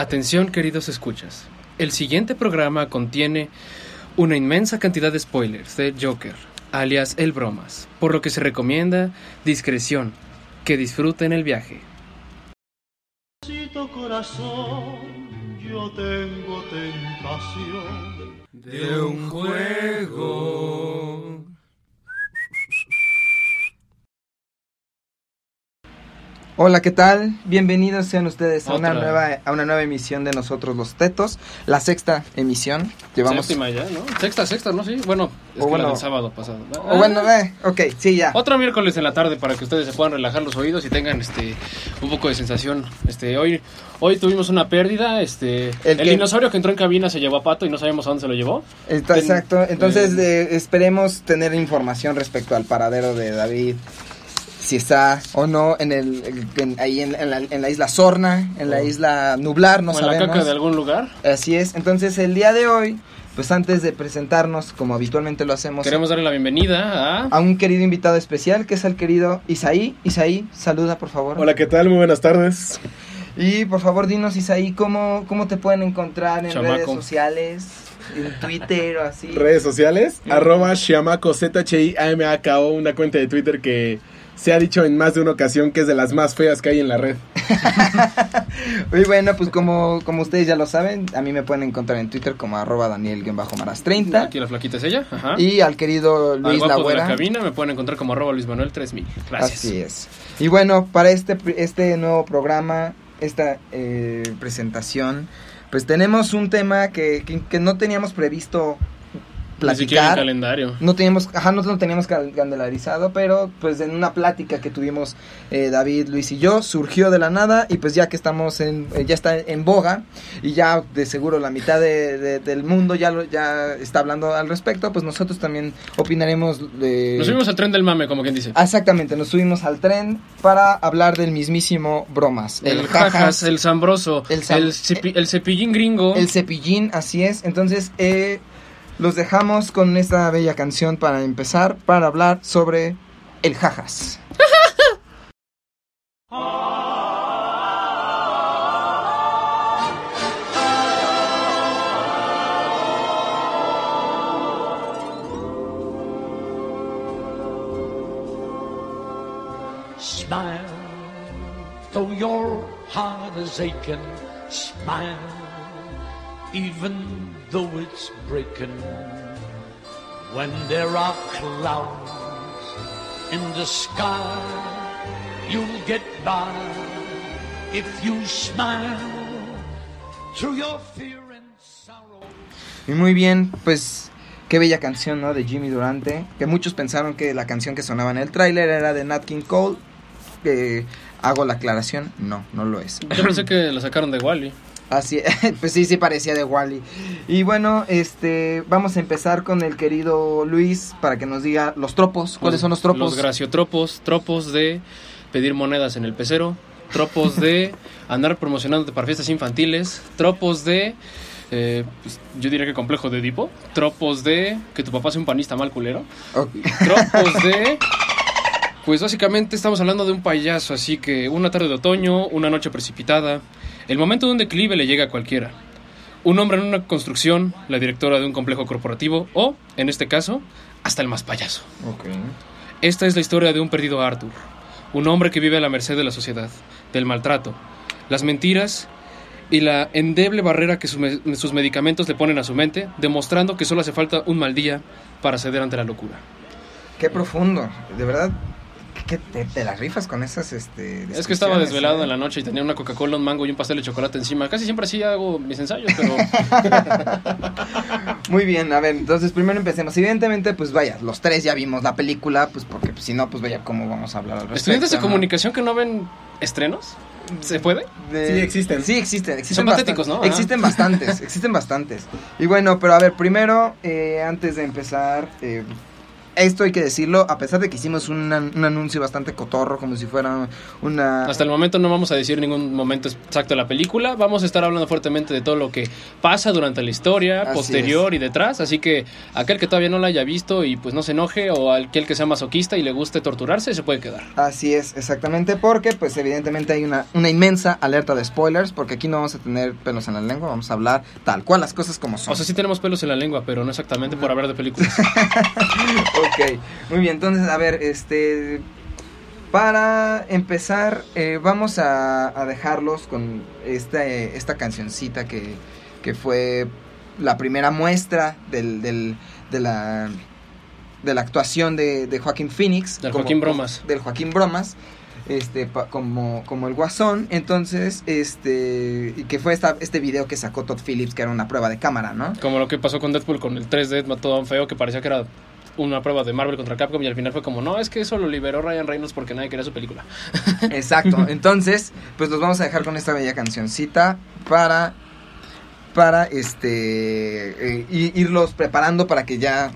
Atención queridos escuchas, el siguiente programa contiene una inmensa cantidad de spoilers de Joker, alias El Bromas, por lo que se recomienda discreción, que disfruten el viaje. corazón, yo tengo tentación de un juego. Hola, ¿qué tal? Bienvenidos sean ustedes a una nueva a una nueva emisión de nosotros los Tetos, la sexta emisión. Llevamos Séptima ya, ¿no? Sexta, sexta, ¿no? Sí, bueno, es O que bueno. la del sábado pasado. o bueno, eh, ok, sí ya. Otro miércoles en la tarde para que ustedes se puedan relajar los oídos y tengan este un poco de sensación. Este hoy hoy tuvimos una pérdida, este El el, que- dinosaurio que entró en cabina se llevó a Pato y no sabemos a dónde se lo llevó. Exacto. Entonces eh, eh, esperemos tener información respecto al paradero de David. Si está o no en el en- ahí en, en la, en la isla Sorna, en la O- isla Nublar, no o en la sabemos. caca de algún lugar. Así es. Entonces el día de hoy, pues antes de presentarnos como habitualmente lo hacemos Queremos darle la bienvenida a a un querido invitado especial que es el querido Isaí. Isaí, saluda por favor. Hola, ¿qué tal? Muy buenas tardes. Y por favor dinos Isaí, ¿cómo, cómo te pueden encontrar en Chamaco. redes sociales? En Twitter o así. Redes sociales, Mm. arroba Shiamaco, Z-H-I-A-M-A-K-O, una cuenta de Twitter que se ha dicho en más de una ocasión que es de las más feas que hay en la red. Y bueno, pues como, como ustedes ya lo saben, a mí me pueden encontrar en Twitter como arroba Daniel-Maras30. Aquí la flaquita es ella, ajá. Y al querido Al Luis guapo de Lagüera. la cabina me pueden encontrar como arroba Luis Manuel 3000. Gracias. Así es. Y bueno, para este, pri- este nuevo programa, esta eh, presentación, pues tenemos un tema que, que, que no teníamos previsto Ni siquiera en platicar. calendario. No teníamos, ajá, no lo teníamos calendarizado, pero pues en una plática que tuvimos eh, David, Luis y yo, surgió de la nada y pues ya que estamos en, eh, ya está en boga y ya de seguro la mitad de- de- del mundo ya, lo, ya está hablando al respecto, pues nosotros también opinaremos de... Nos subimos al tren del mame, como quien dice. Exactamente, nos subimos al tren para hablar del mismísimo bromas. el jajas, el zambroso, el el, cepi- el cepillín gringo. el cepillín, así es. Entonces, eh, los dejamos con esta bella canción para empezar, para hablar sobre el jajas. Smile, though your heart is aching. Smile, even though it's breaking. When there are clouds in the sky, you'll get by if you smile through your fear and sorrow. Y muy bien, pues qué bella canción, ¿no? De Jimmy Durante. Que muchos pensaron que la canción que sonaba en el tráiler era de Nat King Cole. Que hago la aclaración, no, no lo es. Yo pensé que la sacaron de Wally. Así, pues sí, sí parecía de Wally. Y bueno, este, vamos a empezar con el querido Luis para que nos diga los tropos. ¿Cuáles son los tropos? Los graciotropos, tropos de pedir monedas en el pecero, tropos de andar promocionándote para fiestas infantiles, tropos de, eh, pues, yo diría que complejo de Edipo, tropos de que tu papá sea un panista mal culero, tropos de... Pues básicamente estamos hablando de un payaso, así que una tarde de otoño, una noche precipitada, el momento de un declive le llega a cualquiera. Un hombre en una construcción, la directora de un complejo corporativo o, en este caso, hasta el más payaso. Esta es la historia de un perdido Arthur, un hombre que vive a la merced de la sociedad, del maltrato, las mentiras y la endeble barrera que sus medicamentos le ponen a su mente, demostrando que solo hace falta un mal día para ceder ante la locura. Qué profundo, de verdad. Que te, te las rifas con esas, este. Es que estaba desvelado ¿eh? en la noche y tenía una Coca-Cola, un mango y un pastel de chocolate encima. Casi siempre así hago mis ensayos, pero Muy bien, a ver, entonces primero empecemos. Evidentemente, pues vaya, los tres ya vimos la película, pues porque pues, si no, pues vaya, ¿cómo vamos a hablar al respecto? estudiantes de no? comunicación que no ven estrenos, ¿se puede? De- Sí, existen. Sí, existen. existen Son patéticos, ¿no? Existen bastantes, existen bastantes. Y bueno, pero a ver, primero, eh, antes de empezar, eh, esto hay que decirlo, a pesar de que hicimos un, an- un anuncio bastante cotorro, como si fuera una... Hasta el momento no vamos a decir ningún momento exacto de la película. Vamos a estar hablando fuertemente de todo lo que pasa durante la historia, Así posterior y detrás. Así que aquel que todavía no la haya visto y pues no se enoje, o aquel que sea masoquista y le guste torturarse, se puede quedar. Así es, exactamente, porque pues evidentemente hay una, una inmensa alerta de spoilers, porque aquí no vamos a tener pelos en la lengua, vamos a hablar tal cual las cosas como son. O sea, sí tenemos pelos en la lengua, pero no exactamente por hablar de películas. ok, muy bien, entonces, a ver, este... Para empezar, eh, vamos a, a dejarlos con esta, eh, esta cancioncita que, que fue la primera muestra del, del- de, la, de la actuación de, de Joaquín Phoenix. Del como- Joaquín Bromas. Del Joaquín Bromas. Este, pa- como, como el guasón, entonces, este, y que fue esta, este video que sacó Todd Phillips, que era una prueba de cámara, ¿no? Como lo que pasó con Deadpool con el 3D todo feo que parecía que era una prueba de Marvel contra Capcom y al final fue como, no, es que eso lo liberó Ryan Reynolds porque nadie quería su película. Exacto. Entonces, pues los vamos a dejar con esta bella cancioncita para para este eh, irlos preparando para que ya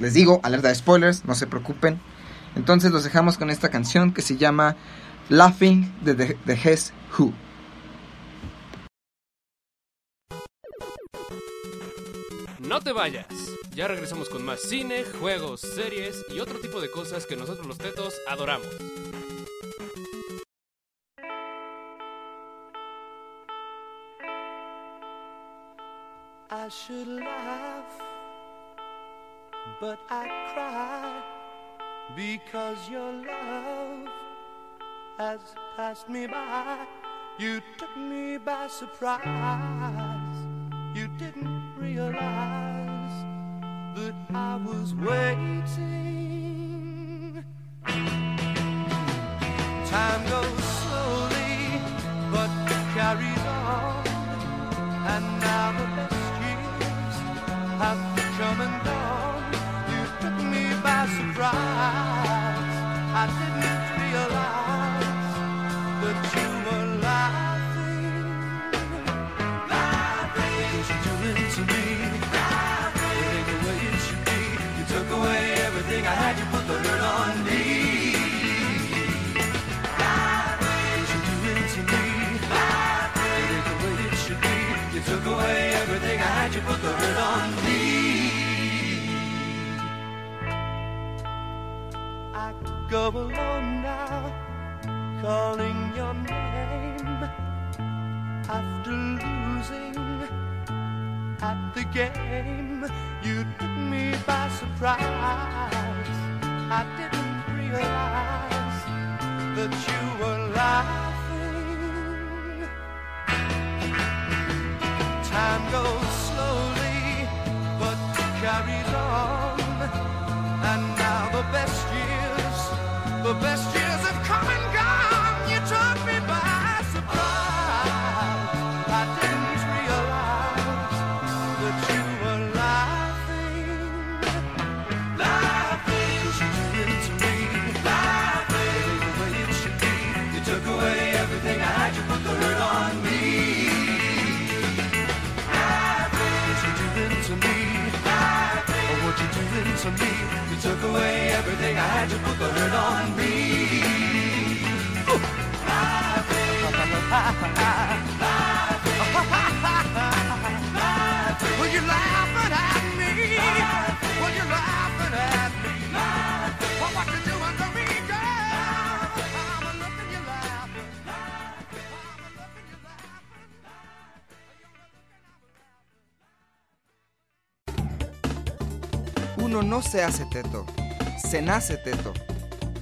les digo, alerta de spoilers, no se preocupen. Entonces los dejamos con esta canción que se llama Laughing de The, The Guess Who. No te vayas. Ya regresamos con más cine, juegos, series y otro tipo de cosas que nosotros los tetos adoramos. I should laugh, but I cry because your love has passed me by. You took me by surprise. You didn't realize that I was waiting. Time goes slowly, but it carries on. And now the best years have go alone now, calling your name after losing at the game. You took me by surprise. I didn't realize that you were laughing. Time goes slowly, but carries on. And now the best the best years se hace teto, se nace teto.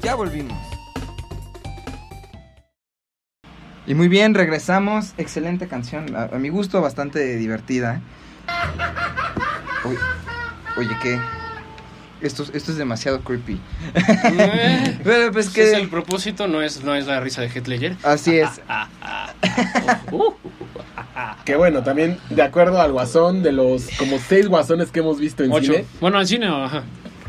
Ya volvimos. Y muy bien, regresamos. Excelente canción. A, a mi gusto, bastante divertida. Oye, oye, ¿qué? Esto, esto es demasiado creepy. Eh, Pero pues ese es que... el propósito, no es, no es la risa de Heath Ledger. Así es. Uh, Que bueno, también de acuerdo al guasón, de los como seis guasones que hemos visto en ocho. cine, Bueno, en cine, ajá.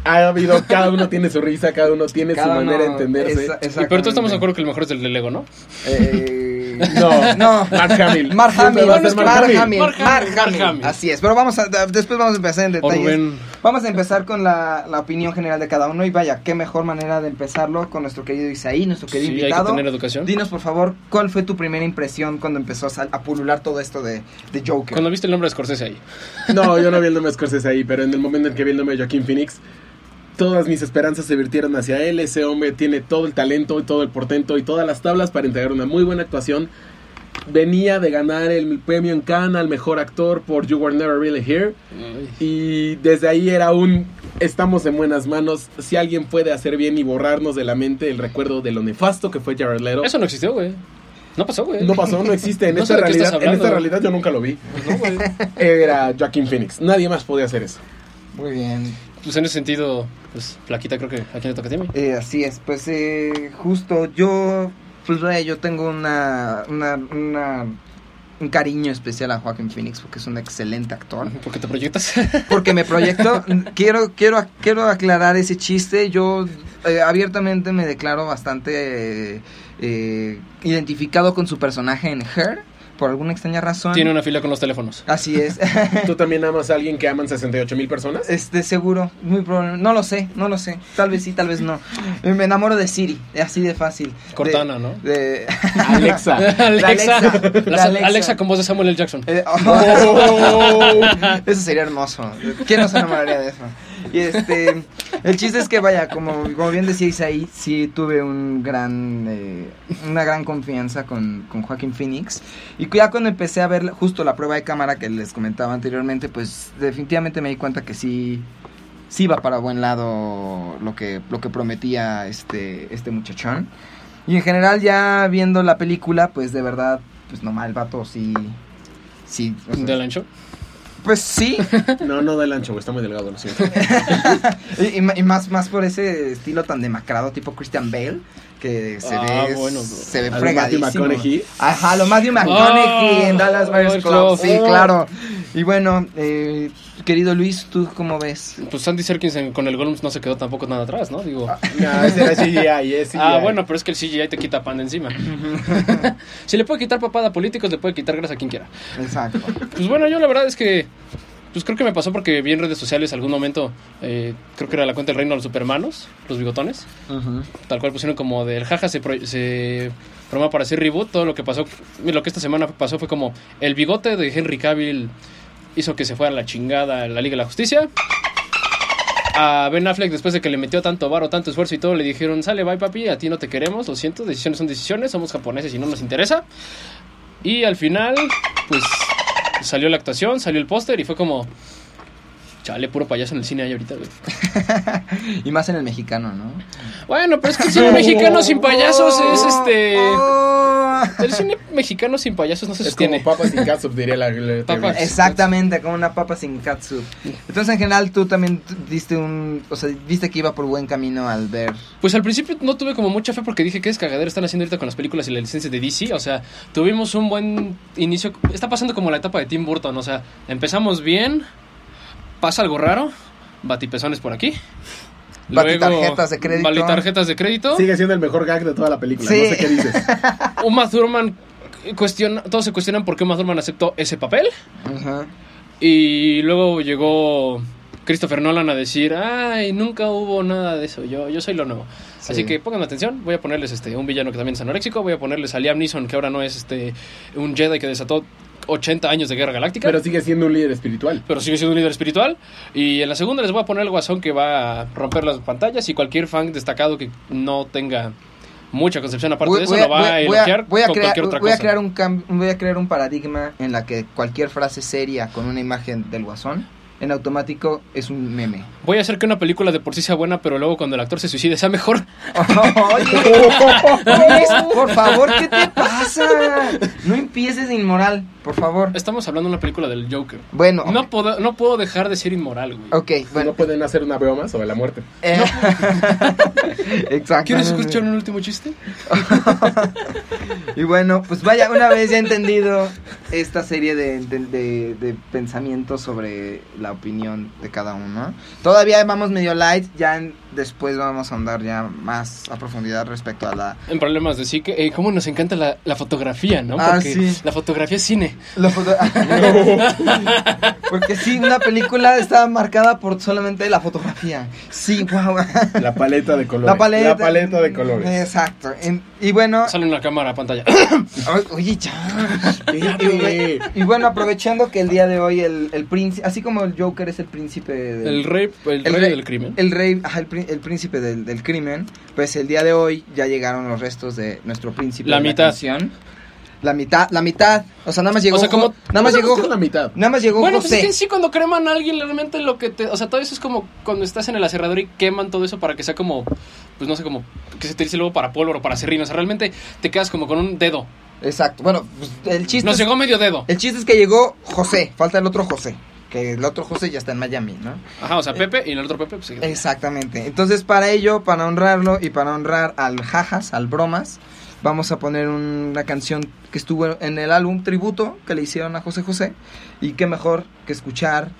ha habido, cada uno tiene su risa, cada uno tiene su manera de entenderse. esa- Y, pero todos estamos de acuerdo que el mejor es el de Lego, ¿no? Eh, No, No. Mark Hamill. Mark Hamill, Mark, Mark Hamill. Hamill, Mark Mark Hamill, Mark Hamill. Hamill. Así es, pero vamos a, después vamos a empezar en. Rubén. Vamos a empezar con la, la opinión general de cada uno y vaya, qué mejor manera de empezarlo con nuestro querido Isaí, nuestro querido Sí, hay que tener educación. Dinos por favor, ¿cuál fue tu primera impresión cuando empezó a, sal- a pulular todo esto de, de Joker? Cuando viste el nombre de Scorsese ahí. No, yo no vi el nombre de Scorsese ahí, pero en el momento en que vi el nombre de Joaquín Phoenix, todas mis esperanzas se virtieron hacia él. Ese hombre tiene todo el talento y todo el portento y todas las tablas para entregar una muy buena actuación. Venía de ganar el premio en Cannes al mejor actor por You Were Never Really Here. Y desde ahí era un estamos en buenas manos. Si alguien puede hacer bien y borrarnos de la mente el recuerdo de lo nefasto que fue Jared Leto. Eso no existió, güey. No pasó, güey. no pasó, no existe. En, No esta realidad, en esta realidad yo nunca lo vi. No, güey. Era Joaquín Phoenix. Nadie más podía hacer eso. Muy bien. Pues en ese sentido, pues, Flaquita, creo que a quién le toca a ti? Eh, así es, pues eh, justo yo, pues vaya, yo tengo una, una, una- un cariño especial a Joaquin Phoenix porque es un excelente actor. ¿Por qué te proyectas? Porque me proyecto, quiero, quiero, quiero aclarar ese chiste, yo eh, abiertamente me declaro bastante eh, identificado con su personaje en Her, por alguna extraña razón. Tiene una fila con los teléfonos. Así es. ¿Tú también amas a alguien que aman 68 mil personas? Este, seguro, muy probable. No lo sé, no lo sé. Tal vez sí, tal vez no. Me enamoro de Siri, así de fácil. De- Cortana, ¿no? De... Alexa. Alexa. Alexa. La- Alexa. Alexa. con voz de Samuel L. Jackson. Eh, Eso sería hermoso. ¿Quién no se enamoraría de eso? Y este, el chiste es que vaya, como, como bien decíais ahí, sí tuve un gran, eh, una gran confianza con, con Joaquín Phoenix. Y ya cuando empecé a ver justo la prueba de cámara que les comentaba anteriormente, pues definitivamente me di cuenta que sí, sí va para buen lado lo que, lo que prometía este, este muchachón. Y en general ya viendo la película, pues de verdad, pues nomás el vato sí... Sí, o sea, ¿Del ancho? Pues sí, No, no del ancho, güey, está muy delgado, lo siento. y, y ma- y más, más por ese estilo tan demacrado tipo Christian Bale, que se Ah, ve, bueno, se ve fregadísimo. Ajá, lo Matthew McConaughey Oh, en Dallas Buyers Club, sí, Oh. claro. Y bueno, eh, querido Luis, ¿tú cómo ves? Pues Andy Serkins en- con el Gollum no se quedó tampoco nada atrás, ¿no? Digo. No, ese era CGI, es CGI. Ah, bueno, pero es que el CGI te quita pan de encima. si le puede quitar papada a políticos, le puede quitar grasa a quien quiera. Exacto. Pues bueno, yo la verdad es que. Pues creo que me pasó porque vi en redes sociales algún momento. eh, creo que era la cuenta del reino de los supermanos, los bigotones. Tal cual pusieron como del jaja se, pro- se para hacer reboot. Todo lo que pasó, lo que esta semana pasó fue como el bigote de Henry Cavill hizo que se fuera a la chingada la Liga de la Justicia. A Ben Affleck, después de que le metió tanto varo, tanto esfuerzo y todo, le dijeron: Sale, bye papi, a ti no te queremos, lo siento, decisiones son decisiones, somos japoneses y no nos interesa. Y al final, pues salió la actuación, salió el póster y fue como. Chale, puro payaso en el cine ahí ahorita, güey. Y más en el mexicano, ¿no? Bueno, pero es que el cine mexicano sin payasos es este. El cine mexicano sin payasos no se Es sostiene. como papas y catsup, diría la... la-. Exactamente, como una papa sin katsu. Entonces, en general, tú también diste un. O sea, viste que iba por buen camino al ver. Pues al principio no tuve como mucha fe porque dije que es cagadero están haciendo ahorita con las películas y la licencia de DC. O sea, tuvimos un buen inicio. Está pasando como la etapa de Tim Burton. O sea, empezamos bien, pasa algo raro, batipezones por aquí. Batitarjetas de crédito. Batitarjetas de crédito. Sigue siendo el mejor gag de toda la película, Sí. no sé qué dices. Uma Thurman cuestiona, todos se cuestionan por qué Uma Thurman aceptó ese papel. Ajá. Y luego llegó Christopher Nolan a decir, ay, nunca hubo nada de eso, yo, yo soy lo nuevo. Sí. Así que pongan atención, voy a ponerles este un villano que también es anoréxico, voy a ponerles a Liam Neeson, que ahora no es este un Jedi que desató 80 años de guerra galáctica. Pero sigue siendo un líder espiritual. pero sigue siendo un líder espiritual. Y en la segunda les voy a poner el guasón que va a romper las pantallas y cualquier fan destacado que no tenga mucha concepción aparte de eso lo va a, elogiar voy a con crear, cualquier otra voy a cosa. crear un cam- voy a crear un paradigma en la que cualquier frase seria con una imagen del guasón en automático es un meme. Voy a hacer que una película de por sí sea buena, pero luego cuando el actor se suicide sea mejor. Oye, por favor, ¿qué te pasa? No empieces de inmoral, por favor. Estamos hablando de una película del Joker. Bueno, No puedo, no puedo dejar de ser inmoral, güey. ok, Bueno, no pueden hacer una broma sobre la muerte. eh, Exacto. ¿Quieres escuchar un último chiste? Y bueno, pues vaya, una vez ya entendido esta serie de, de, de- de pensamientos sobre la opinión de cada uno. Todavía vamos medio light, ya en- después vamos a andar ya más a profundidad respecto a la... En problemas de psique, eh, cómo nos encanta la, la fotografía, ¿no? Ah, Porque sí. la fotografía es cine. la foto- Porque sí, una película está marcada por solamente la fotografía. Sí, wow. La paleta de colores. La paleta. La paleta de colores. Exacto. En- y bueno, Sale una cámara a pantalla. Oye, ya. Y bueno, aprovechando que el día de hoy el, el príncipe, así como el Joker es el príncipe del, El rey, el el rey rey- del crimen. el rey, ajá, el, prín- el príncipe del, del crimen, pues el día de hoy ya llegaron los restos de nuestro príncipe. La de mitad. canción. La mitad, la mitad. O sea, nada más llegó. O sea, como- Jo- nada más ¿Cómo llegó. la mitad. Nada más llegó Bueno, pues es que sí, cuando creman a alguien, realmente lo que te. O sea, todo eso es como cuando estás en el aserrador y queman todo eso para que sea como. Pues no sé, como. Que se te dice luego para polvo o para serrín. O sea, realmente te quedas como con un dedo. Exacto. Bueno, pues, el chiste. Nos es- llegó medio dedo. El chiste es que llegó José. Falta el otro José. Que el otro José ya está en Miami, ¿no? Ajá, o sea, Pepe y el otro Pepe, pues sí. Exactamente. Entonces, para ello, para honrarlo y para honrar al Jajas, al Bromas, vamos a poner una canción que estuvo en el álbum tributo que le hicieron a José José. Y qué mejor que escuchar,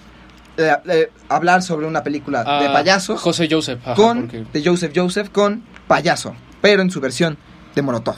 eh, eh, hablar sobre una película de Ah, payasos José Joseph. ajá, con, porque- de Joseph Joseph con payaso, pero en su versión de Molotov.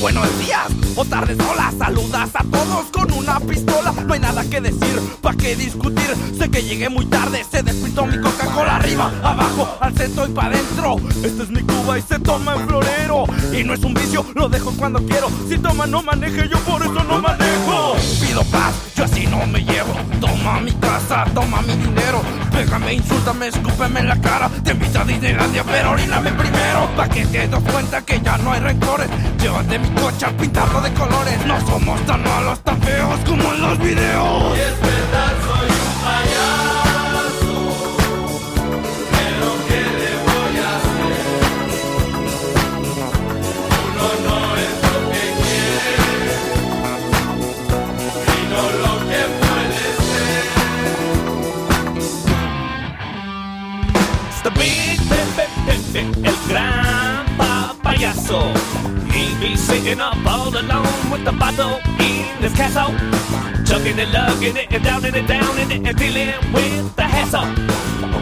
Buenos días o tardes, hola, saludas a todos con una pistola. No hay nada que decir, pa' qué discutir. Sé que llegué muy tarde, se despintó mi Coca-Cola arriba, abajo, al centro y pa' adentro. Esta es mi Cuba y se toma en florero. Y no es un vicio, lo dejo cuando quiero. Si toma, no maneje, yo por eso no manejo. Pido paz, así no me llevo. Toma mi casa, toma mi dinero. Pégame, insúltame, escúpeme en la cara. Te invito a Disneylandia, pero oríname primero. Pa' que te des cuenta que ya no hay rencores. Llévate mi coche a pintarlo de colores. No somos tan malos, tan feos como en los videos. The payaso. Be singing up all alone with the bottle in his castle. Chugging and lugging it and down and down and, and dealing with the hassle.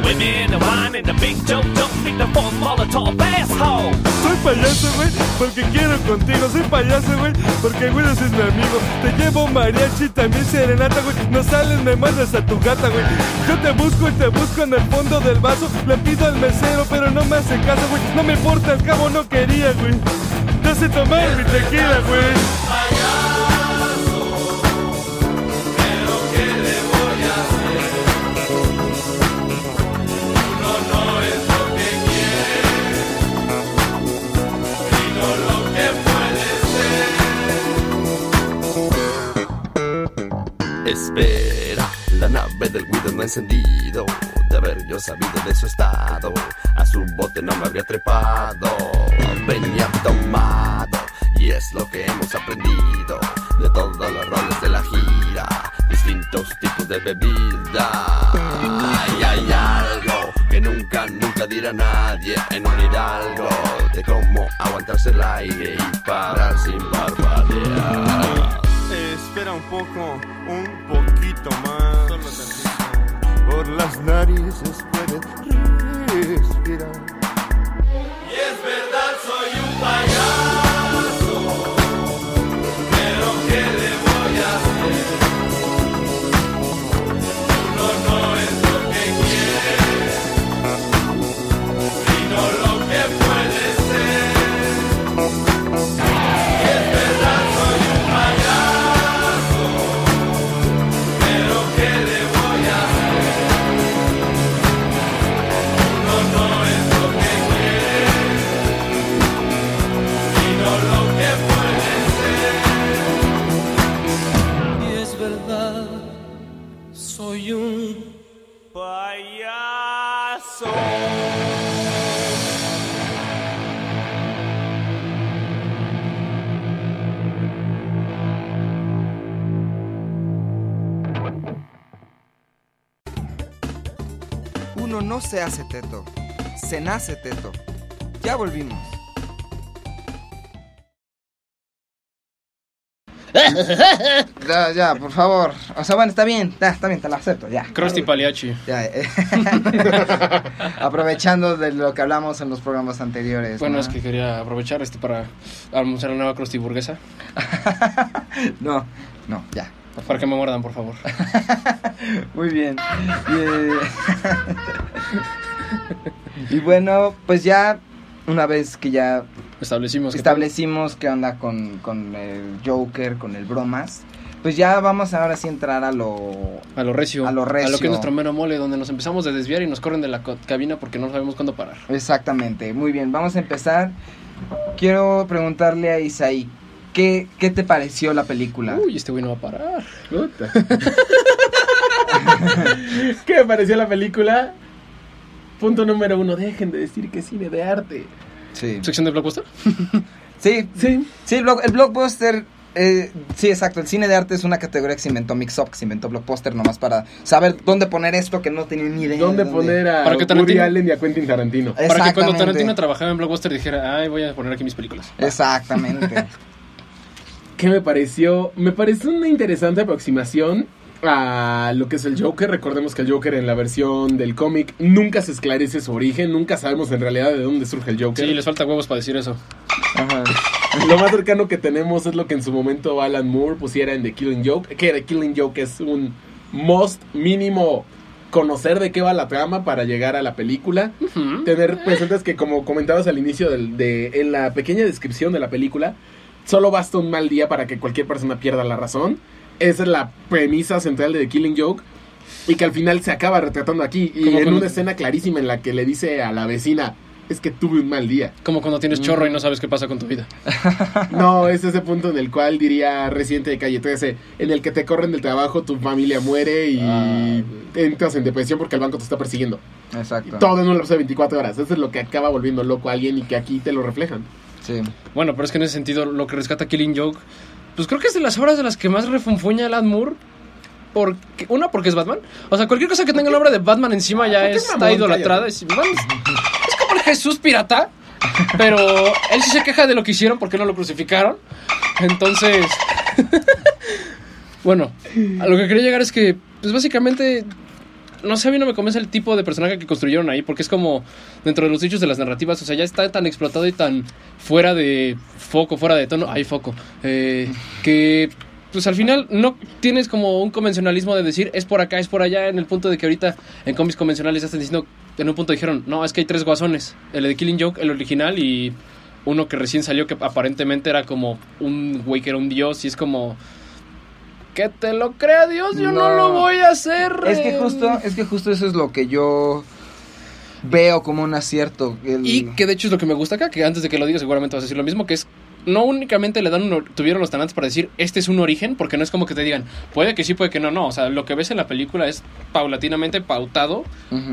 Women and wine and the big joke don't need to form Molotov asshole. Soy payaso, güey, porque quiero contigo. Soy payaso, güey, porque güey, es mi amigo. Te llevo mariachi, también serenata, güey. No sales, me mandas a tu gata, güey. Yo te busco y te busco en el fondo del vaso. Le pido al mesero, pero no me hace caso, güey. No me importa, al cabo no quería, güey. Te hace tomar mi tequila, güey. Espera, la nave del Guido no ha encendido. Haber yo sabido de su estado, a su bote no me habría trepado. Venía tomado, y es lo que hemos aprendido de todos los roles de la gira. Distintos tipos de bebida. Ay, hay algo que nunca, nunca dirá nadie en un hidalgo. De cómo aguantarse el aire y parar sin parpadear. Espera un poco, un poquito más. Por las narices puedes no se hace teto, se nace teto. Ya volvimos. Ya, ya, por favor. O sea, bueno, está bien, ya, está bien, te lo acepto, ya. Krusty Paliachi. Ya, eh. Aprovechando de lo que hablamos en los programas anteriores. Bueno, ¿no? es que quería aprovechar este para anunciar la nueva Krusty burguesa. no, no, ya. Para que me muerdan, por favor. Muy bien. Y, eh, y bueno, pues ya una vez que ya Establecimos establecimos qué onda con, con el Joker, con el bromas, pues ya vamos ahora sí a entrar a lo... a lo recio. A lo recio. A lo que es nuestro mero mole, donde nos empezamos a desviar y nos corren de la cabina porque no sabemos cuándo parar. Exactamente, muy bien, vamos a empezar. Quiero preguntarle a Isaí, ¿qué, qué te pareció la película? Uy, este güey no va a parar. ¿Qué me pareció la película? Punto número uno, dejen de decir que es cine de arte. Sí. ¿Sección de blockbuster? Sí, Sí. sí, el, block- el blockbuster, eh, sí, exacto, el cine de arte es una categoría que se inventó Mix Up, que se inventó blockbuster nomás para saber dónde poner esto que no tenía ni idea. ¿Dónde de poner a Para que Tarantino- Allen y a Quentin Tarantino? Para que cuando. Tarantino trabajaba en blockbuster dijera, ay, voy a poner aquí mis películas. Exactamente. ¿Qué me pareció? Me pareció una interesante aproximación a lo que es el Joker. Recordemos que el Joker en la versión del cómic nunca se esclarece su origen, nunca sabemos en realidad de dónde surge el Joker. Sí, les falta huevos para decir eso. Ajá. Lo más cercano que tenemos es lo que en su momento Alan Moore pusiera en The Killing Joke, que The Killing Joke es un must mínimo conocer de qué va la trama para llegar a la película. Tener presentes que como comentabas al inicio del- de, en la pequeña descripción de la película, solo basta un mal día para que cualquier persona pierda la razón. Esa es la premisa central de The Killing Joke. Y que al final se acaba retratando aquí. Y en una escena clarísima en la que le dice a la vecina, es que tuve un mal día. Como cuando tienes chorro y no sabes qué pasa con tu vida. No, es ese punto en el cual diría Residente de Calle 13, en el que te corren del trabajo, tu familia muere y Ah. entras en depresión porque el banco te está persiguiendo. Exacto. Todo en un lapso de 24 horas. Eso es lo que acaba volviendo loco a alguien y que aquí te lo reflejan. Sí. Bueno, pero es que en ese sentido lo que rescata Killing Joke, pues creo que es de las obras de las que más refunfuña Alan Moore. Porque, una, porque es Batman. O sea, cualquier cosa que tenga el nombre de Batman encima ya está idolatrada. cállate. Es, bueno, es- es como el Jesús pirata. Pero él sí se queja de lo que hicieron porque no lo crucificaron. Entonces, bueno, a lo que quería llegar es que, pues básicamente, no sé, a mí no me convence el tipo de personaje que construyeron ahí, porque es como dentro de los dichos de las narrativas, o sea, ya está tan explotado y tan fuera de foco, fuera de tono, hay foco, eh, que pues al final no tienes como un convencionalismo de decir es por acá, es por allá, en el punto de que ahorita en cómics convencionales ya están diciendo, en un punto dijeron, no, es que hay tres guasones, el de Killing Joke, el original y uno que recién salió que aparentemente era como un güey que era un dios y es como... Que te lo crea Dios, yo no, No. lo voy a hacer. Es que eh. justo, es que justo eso es lo que yo veo como un acierto. El- Y que de hecho es lo que me gusta acá, que antes de que lo diga seguramente vas a decir lo mismo, que es no únicamente le dan un, tuvieron los tanantes para decir este es un origen, porque no es como que te digan puede que sí, puede que no, no, o sea, lo que ves en la película es paulatinamente pautado,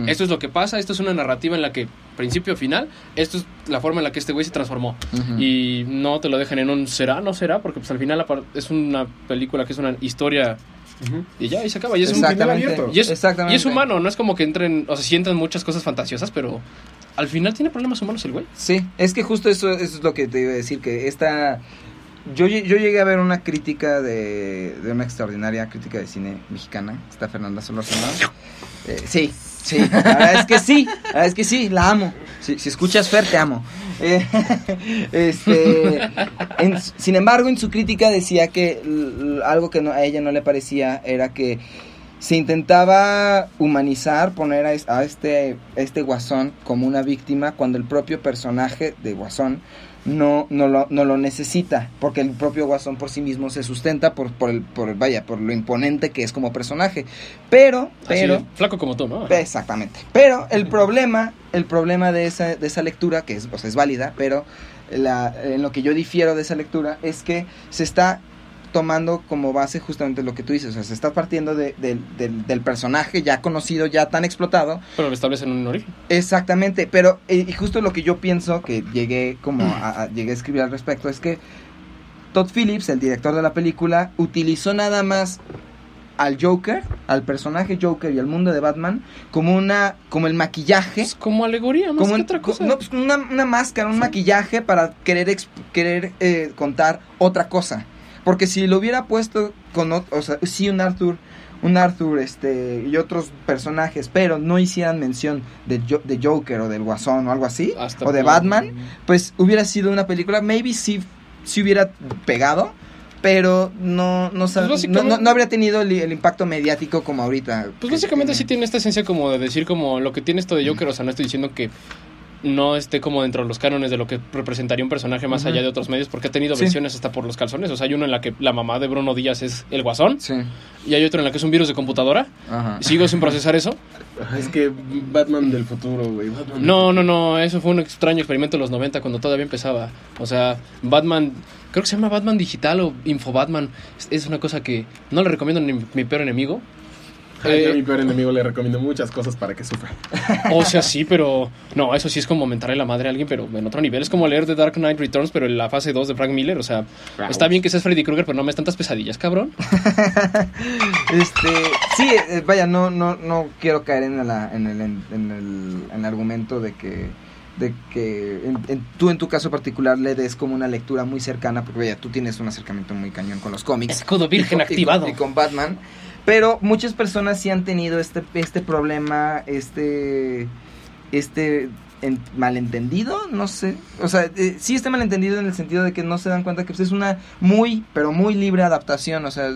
esto es lo que pasa, esto es una narrativa en la que principio final, esto es la forma en la que este güey se transformó. Y no te lo dejan en un será, no será, porque pues al final es una película que es una historia y ya, y se acaba, y es un Exactamente. abierto. y es, Exactamente. y es humano, no es como que entren, o sea, sí entran muchas cosas fantasiosas, pero al final tiene problemas humanos el güey. Sí, es que justo eso, eso es lo que te iba a decir, que esta... Yo, yo llegué a ver una crítica de, de una extraordinaria crítica de cine mexicana, está Fernanda Solórzano. Eh, sí, sí, la verdad es que sí, la verdad es que sí, la amo. Si, si escuchas Fer, te amo. Eh, este, sin embargo, en su crítica decía que algo que no- a ella no le parecía era que se intentaba humanizar, poner a este, a este guasón como una víctima cuando el propio personaje de guasón no, no, lo, no lo necesita, porque el propio guasón por sí mismo se sustenta por, por, el, por, vaya, por lo imponente que es como personaje. Pero, pero... Así, flaco como tú, ¿no? Exactamente. Pero el problema, el problema de esa, de esa lectura, que es, o sea, es válida, pero la- en lo que yo difiero de esa lectura es que se está tomando como base justamente lo que tú dices, o sea, se está partiendo de- del- personaje ya conocido, ya tan explotado, Pero lo establecen en un origen. Exactamente, pero eh, y justo lo que yo pienso que llegué como a, a- llegué a escribir al respecto es que Todd Phillips, el director de la película, utilizó nada más al Joker, al personaje Joker y al mundo de Batman como una como el maquillaje, Es como alegoría, más como que un- otra cosa. no, pues, una, una máscara, un maquillaje para querer querer eh, contar otra cosa. Porque si lo hubiera puesto con o sea, sí un Arthur, un Arthur este y otros personajes, pero no hicieran mención de, Jo- de Joker o del Guasón o algo así, Hasta o de Batman, pues hubiera sido una película, maybe sí, sí hubiera pegado, pero no no, Pues básicamente- no, no- no habría tenido el, el impacto mediático como ahorita. Pues básicamente tiene. sí tiene esta esencia como de decir como lo que tiene esto de Joker, o sea, no estoy diciendo que no esté como dentro de los cánones de lo que representaría un personaje más allá de otros medios, porque ha tenido Sí. versiones hasta por los calzones, o sea, hay uno en la que la mamá de Bruno Díaz es el guasón, Sí, y hay otro en la que es un virus de computadora, ajá. sigo sin procesar eso. Es que Batman del futuro, güey. Batman del No, no, no, eso fue un extraño experimento de los 90 cuando todavía empezaba, o sea, Batman, creo que se llama Batman Digital o Info Batman, es- es una cosa que no le recomiendo ni mi peor enemigo. Ay, yo a Eh, mi peor enemigo le recomiendo muchas cosas para que sufra. O sea, sí, pero no, eso sí es como mentarle la madre a alguien, pero en otro nivel. Es como leer The Dark Knight Returns, pero en la fase 2 de Frank Miller. O sea, Wow. está bien que seas Freddy Krueger, pero no me des tantas pesadillas, cabrón. Este, sí, eh, vaya, no, no, no quiero caer en, la, en, el, en, en el, en el argumento de que, de que en- en- tú en tu caso particular le des como una lectura muy cercana, porque vaya, tú tienes un acercamiento muy cañón con los cómics. Escudo virgen y con- y con- activado. Y con, Batman. Pero muchas personas sí han tenido este, este problema, este, este en- malentendido, no sé. O sea, eh, sí está malentendido en el sentido de que no se dan cuenta que pues, es una muy, pero muy libre adaptación. O sea,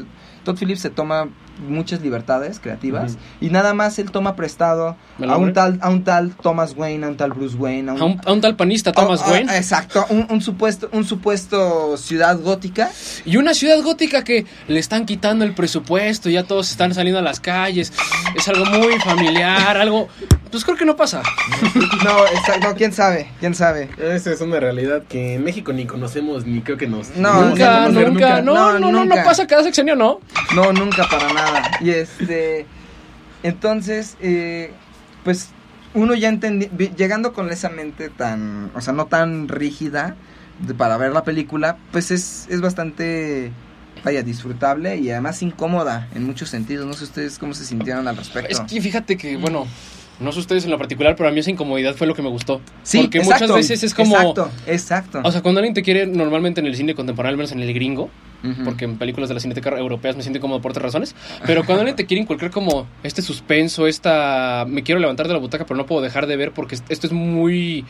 Todd Phillips se toma muchas libertades creativas y nada más él toma prestado ¿El a un tal a un tal Thomas Wayne, a un tal Bruce Wayne, a un, A un, a un tal panista, Thomas a- a- Wayne. exacto, un, un supuesto un supuesto ciudad gótica Y una ciudad gótica que le están quitando el presupuesto, ya todos están saliendo a las calles. Es algo muy familiar, algo. Pues creo que no pasa. No, exa- no, quién sabe, quién sabe. Esa es una realidad que en México ni conocemos, ni creo que nos... No, nunca, nunca, no, No, no, no, pasa cada sexenio, no. No, nunca para nada. Y este, entonces, eh, pues uno ya entendi, vi- llegando con esa mente tan, o sea, no tan rígida de- para ver la película, pues es, es bastante, vaya, disfrutable y además incómoda en muchos sentidos. No sé ustedes cómo se sintieron al respecto. Es que fíjate que, bueno, no sé ustedes en lo particular, pero a mí esa incomodidad fue lo que me gustó. sí, porque exacto, muchas veces es como. Exacto, exacto. O sea, cuando alguien te quiere, normalmente en el cine contemporáneo, al menos en el gringo, porque en películas de la cineteca europeas me siento incómodo por otras razones, pero cuando alguien te quiere inculcar como este suspenso, esta... Me quiero levantar de la butaca, pero no puedo dejar de ver porque esto es muy...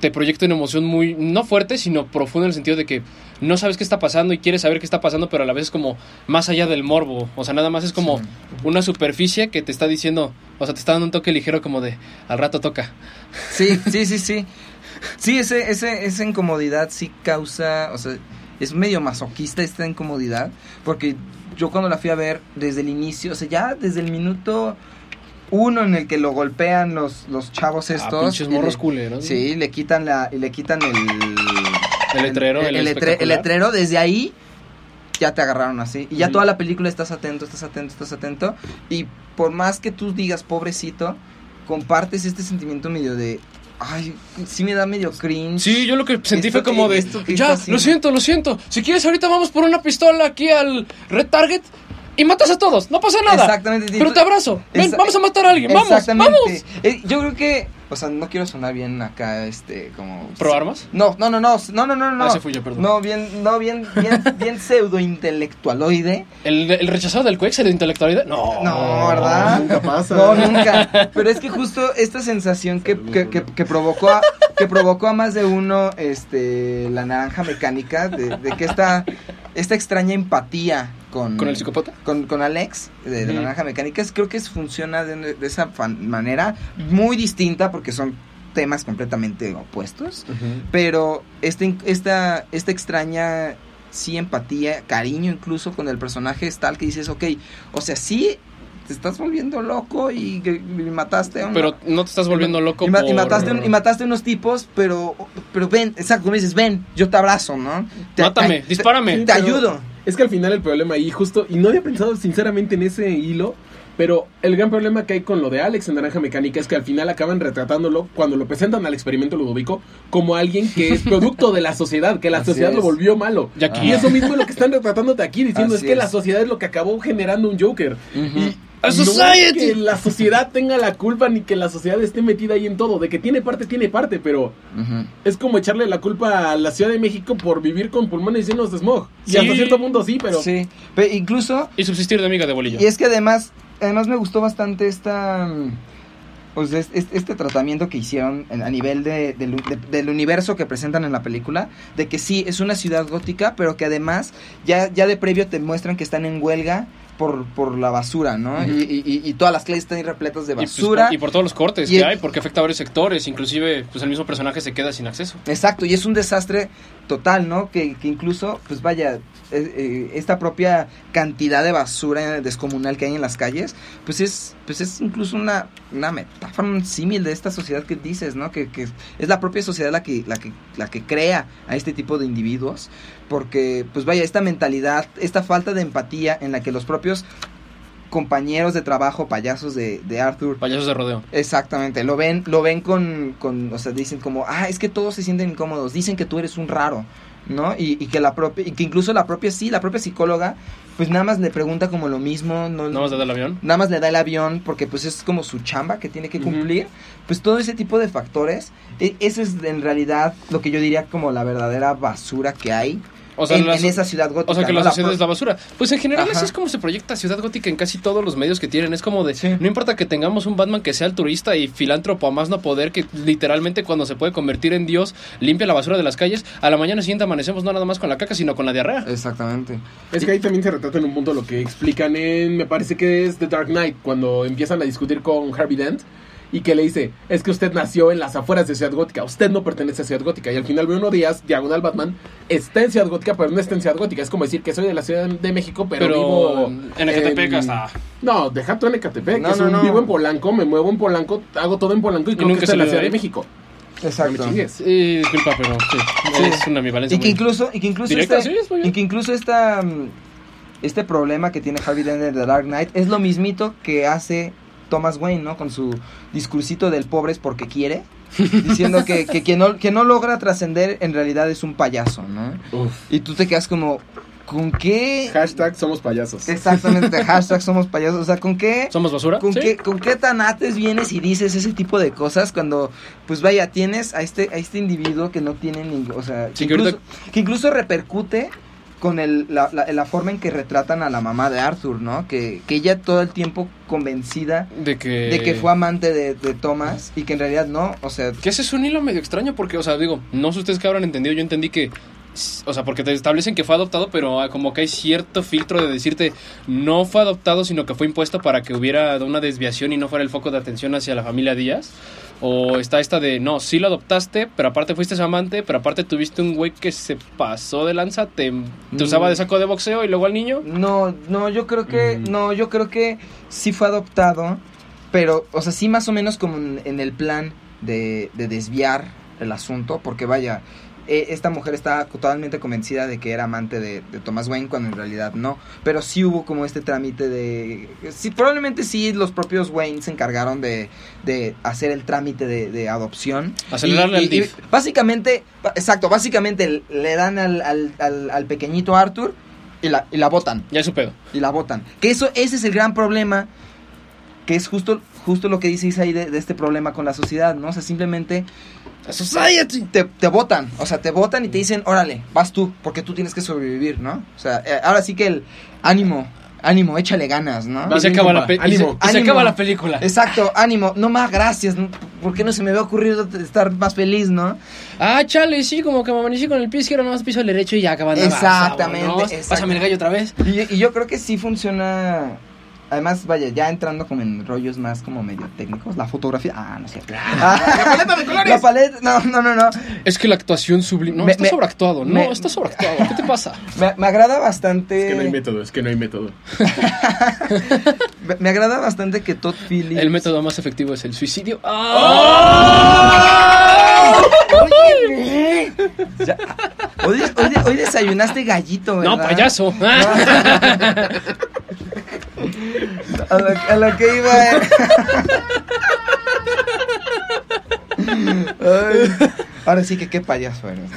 Te proyecta una emoción muy, no fuerte, sino profunda en el sentido de que no sabes qué está pasando y quieres saber qué está pasando, pero a la vez es como más allá del morbo. O sea, nada más es como Sí. una superficie que te está diciendo, o sea, te está dando un toque ligero como de al rato toca. Sí, sí, sí, sí. Sí, ese, ese, esa incomodidad sí causa, o sea, es medio masoquista esta incomodidad, porque yo cuando la fui a ver desde el inicio, o sea, ya desde el minuto uno en el que lo golpean los, los chavos Ah, estos. pinches y morros le- culeros. Sí, le quitan la, y le quitan el... El letrero, el letre- el letrero, desde ahí ya te agarraron así. Y ya toda la película estás atento, estás atento, estás atento. Y por más que tú digas, pobrecito, compartes este sentimiento medio de... Ay, sí me da medio cringe. Sí, yo lo que sentí Esto fue como que- de, esto ya, está haciendo". lo siento, lo siento. Si quieres, ahorita vamos por una pistola aquí al Red Target y matas a todos, no pasa nada. Exactamente. Pero te abrazo. Ven, Exa- vamos a matar a alguien, vamos, Exactamente. vamos. Eh, yo creo que, o sea, no quiero sonar bien acá, este, como... ¿Pro armas? No, no, no, no, no, no, no, no. Ah, ese fui yo, perdón. No, bien, no, bien, bien, bien pseudo intelectualoide. ¿El, el rechazado del Quex, el intelectualidad? No. No, ¿verdad? nunca pasa. No, nunca. Pero es que justo esta sensación que, que, que- que provocó a, que provocó a más de uno este la naranja mecánica, de, de que esta, esta extraña empatía con, ¿Con el psicópata? con, con Alex de, de la Ujú. naranja mecánica, creo que es- funciona de, de esa manera muy distinta porque son temas completamente opuestos. Pero este, esta, esta extraña, sí, empatía, cariño incluso con el personaje es tal que dices, ok, o sea, sí, te estás volviendo loco y, y mataste a un... Pero no te estás volviendo loco y, mataste, un- y mataste unos tipos, pero, pero ven, exacto, como dices, ven, yo te abrazo, ¿no? Te- Mátame, te- dispárame. Te, te ayudo. Es que al final el problema ahí, justo, y no había pensado sinceramente en ese hilo, pero el gran problema que hay con lo de Alex en Naranja Mecánica es que al final acaban retratándolo cuando lo presentan al experimento Ludovico como alguien que es producto de la sociedad, que la Así sociedad es. lo volvió malo. Y aquí- Y eso mismo es lo que están retratándote aquí, diciendo Así es que es. la sociedad es lo que acabó generando un Joker. Y A no es que la sociedad tenga la culpa ni que la sociedad esté metida ahí en todo. De que tiene parte, tiene parte, pero es como echarle la culpa a la Ciudad de México por vivir con pulmones llenos de smog. Y hasta cierto punto sí, pero... Sí, pero incluso Y subsistir de amiga de bolillo. Y es que además, además me gustó bastante esta, mm, pues es- es- este, tratamiento que hicieron en- a nivel de, del, de- del universo que presentan en la película, de que sí, es una ciudad gótica, pero que además ya, ya de previo te muestran que están en huelga por, por la basura, ¿no? Y, y- y- y todas las calles están repletas de Y, pues, basura. por, y por todos los cortes Y que el- hay, porque afecta a varios sectores, inclusive pues el mismo personaje se queda sin acceso. Exacto, y es un desastre total, ¿no? Que, que incluso, pues vaya, eh, eh, esta propia cantidad de basura descomunal que hay en las calles, pues es, pues es incluso una, una metáfora, un símil de esta sociedad que dices, ¿no? Que, que es la propia sociedad la que, la que, la que crea a este tipo de individuos, porque, pues vaya, esta mentalidad, esta falta de empatía en la que los propios compañeros de trabajo, payasos de, de Arthur, Payasos de rodeo. Exactamente, lo ven, lo ven con, con, o sea, dicen como, ah, es que todos se sienten incómodos, dicen que tú eres un raro, ¿no? Y, y que la propia, y que incluso la propia, sí, la propia psicóloga, pues nada más le pregunta como lo mismo, no, ¿No vas a dar el avión? nada más le da el avión porque pues es como su chamba que tiene que cumplir, pues todo ese tipo de factores, e- eso es en realidad lo que yo diría como la verdadera basura que hay O sea, en, la en so- esa ciudad gótica. O sea, que ¿no? la sociedad es la basura. Pues en general Ajá. así es como se proyecta Ciudad Gótica en casi todos los medios que tienen. Es como de, Sí. no importa que tengamos un Batman que sea altruista y filántropo a más no poder, que literalmente cuando se puede convertir en Dios, limpia la basura de las calles, a la mañana siguiente amanecemos no nada más con la caca, sino con la diarrea. Exactamente. Es que ahí también se retrata en un punto lo que explican en, me parece que es The Dark Knight, cuando empiezan a discutir con Harvey Dent y que le dice, es que usted nació en las afueras de Ciudad Gótica, usted no pertenece a Ciudad Gótica. Y al final Bruno Díaz, diagonal Batman, está en Ciudad Gótica, pero no está en Ciudad Gótica. Es como decir que soy de la Ciudad de México, pero, Pero vivo en Ecatepec hasta... No, deja tú en Ecatepec, No, que es no, un- no. vivo en Polanco, me muevo en Polanco, hago todo en Polanco y, creo nunca que estoy en la Ciudad de. México. No me Exacto. chingues. Sí, disculpa, pero sí, Sí. es una ambivalencia Y que incluso, y que incluso Directa, este, sí, y que incluso esta, mm, este problema que tiene Harvey Dent de The Dark Knight es lo mismito que hace Thomas Wayne, ¿no? Con su discursito del pobre es porque quiere, diciendo que, que quien no, que no logra trascender en realidad es un payaso, ¿no? Uf. Y tú te quedas como, ¿con qué? Hashtag somos payasos. Exactamente, hashtag somos payasos, o sea, ¿con qué? ¿Somos basura? ¿Con, Sí. qué, ¿Con qué tanates vienes y dices ese tipo de cosas cuando, pues vaya, tienes a este, a este individuo que no tiene ningún, o sea, que, Sí, que incluso, ahorita- que incluso repercute con el, la, la- la forma en que retratan a la mamá de Arthur, ¿no? Que, que ella todo el tiempo convencida De que... de que fue amante de, de Thomas y que en realidad no, o sea, Que ese es un hilo medio extraño porque, o sea, digo, no sé ustedes qué habrán entendido, yo entendí que, o sea, porque te establecen que fue adoptado, pero ah, como que hay cierto filtro de decirte, no fue adoptado, sino que fue impuesto para que hubiera una desviación y no fuera el foco de atención hacia la familia Díaz. O está esta de, no, sí lo adoptaste, pero aparte fuiste su amante, pero aparte tuviste un güey que se pasó de lanza, te, te usaba de saco de boxeo y luego al niño. No, no, yo creo que, Mm. no, yo creo que sí fue adoptado, pero, o sea, sí más o menos como en, en el plan de, de desviar el asunto, porque vaya, eh, esta mujer estaba totalmente convencida de que era amante de, de Thomas Wayne cuando en realidad no, pero sí hubo como este trámite de, sí, probablemente sí los propios Wayne se encargaron de, de hacer el trámite de, de adopción. Acelerarle al DIF. Básicamente, exacto, básicamente le dan al, al, al, al pequeñito Arthur y la, y la botan Ya es su pedo. y la votan. Que eso, ese es el gran problema, que es justo, justo lo que dice Isaí de, de este problema con la sociedad, ¿no? O sea, simplemente Society. te, te votan, o sea, te votan y te dicen, órale, vas tú, porque tú tienes que sobrevivir, ¿no? O sea, eh, ahora sí que el ánimo, ánimo, échale ganas, ¿no? Y se, acaba la, pe- y se- Ánimo. y se acaba la película. Exacto, ánimo, no más gracias, ¿no? ¿por qué no se me había ocurrido estar más feliz, no? Ah, chale, sí, como que me amanecí con el pie izquierdo, nomás piso el derecho y ya acabando. Exactamente, exactamente. Pásame el gallo otra vez. Y, y yo creo que sí funciona. Además, vaya, ya entrando como en rollos más como medio técnicos, la fotografía. Ah, no sé. la paleta de colores. La paleta, no, no, no, no. Es que la actuación sublime. No, Me- está me- sobreactuado. No, me- está sobreactuado. ¿Qué te pasa? Me, me agrada bastante. Es que no hay método, es que no hay método. me, me agrada bastante que Todd Phillips. El método más efectivo es el suicidio. ¡Oh! Oye, ya. Hoy, hoy- hoy desayunaste gallito, ¿verdad? No, payaso. A lo, que iba. Ay, ahora sí que qué payaso eres.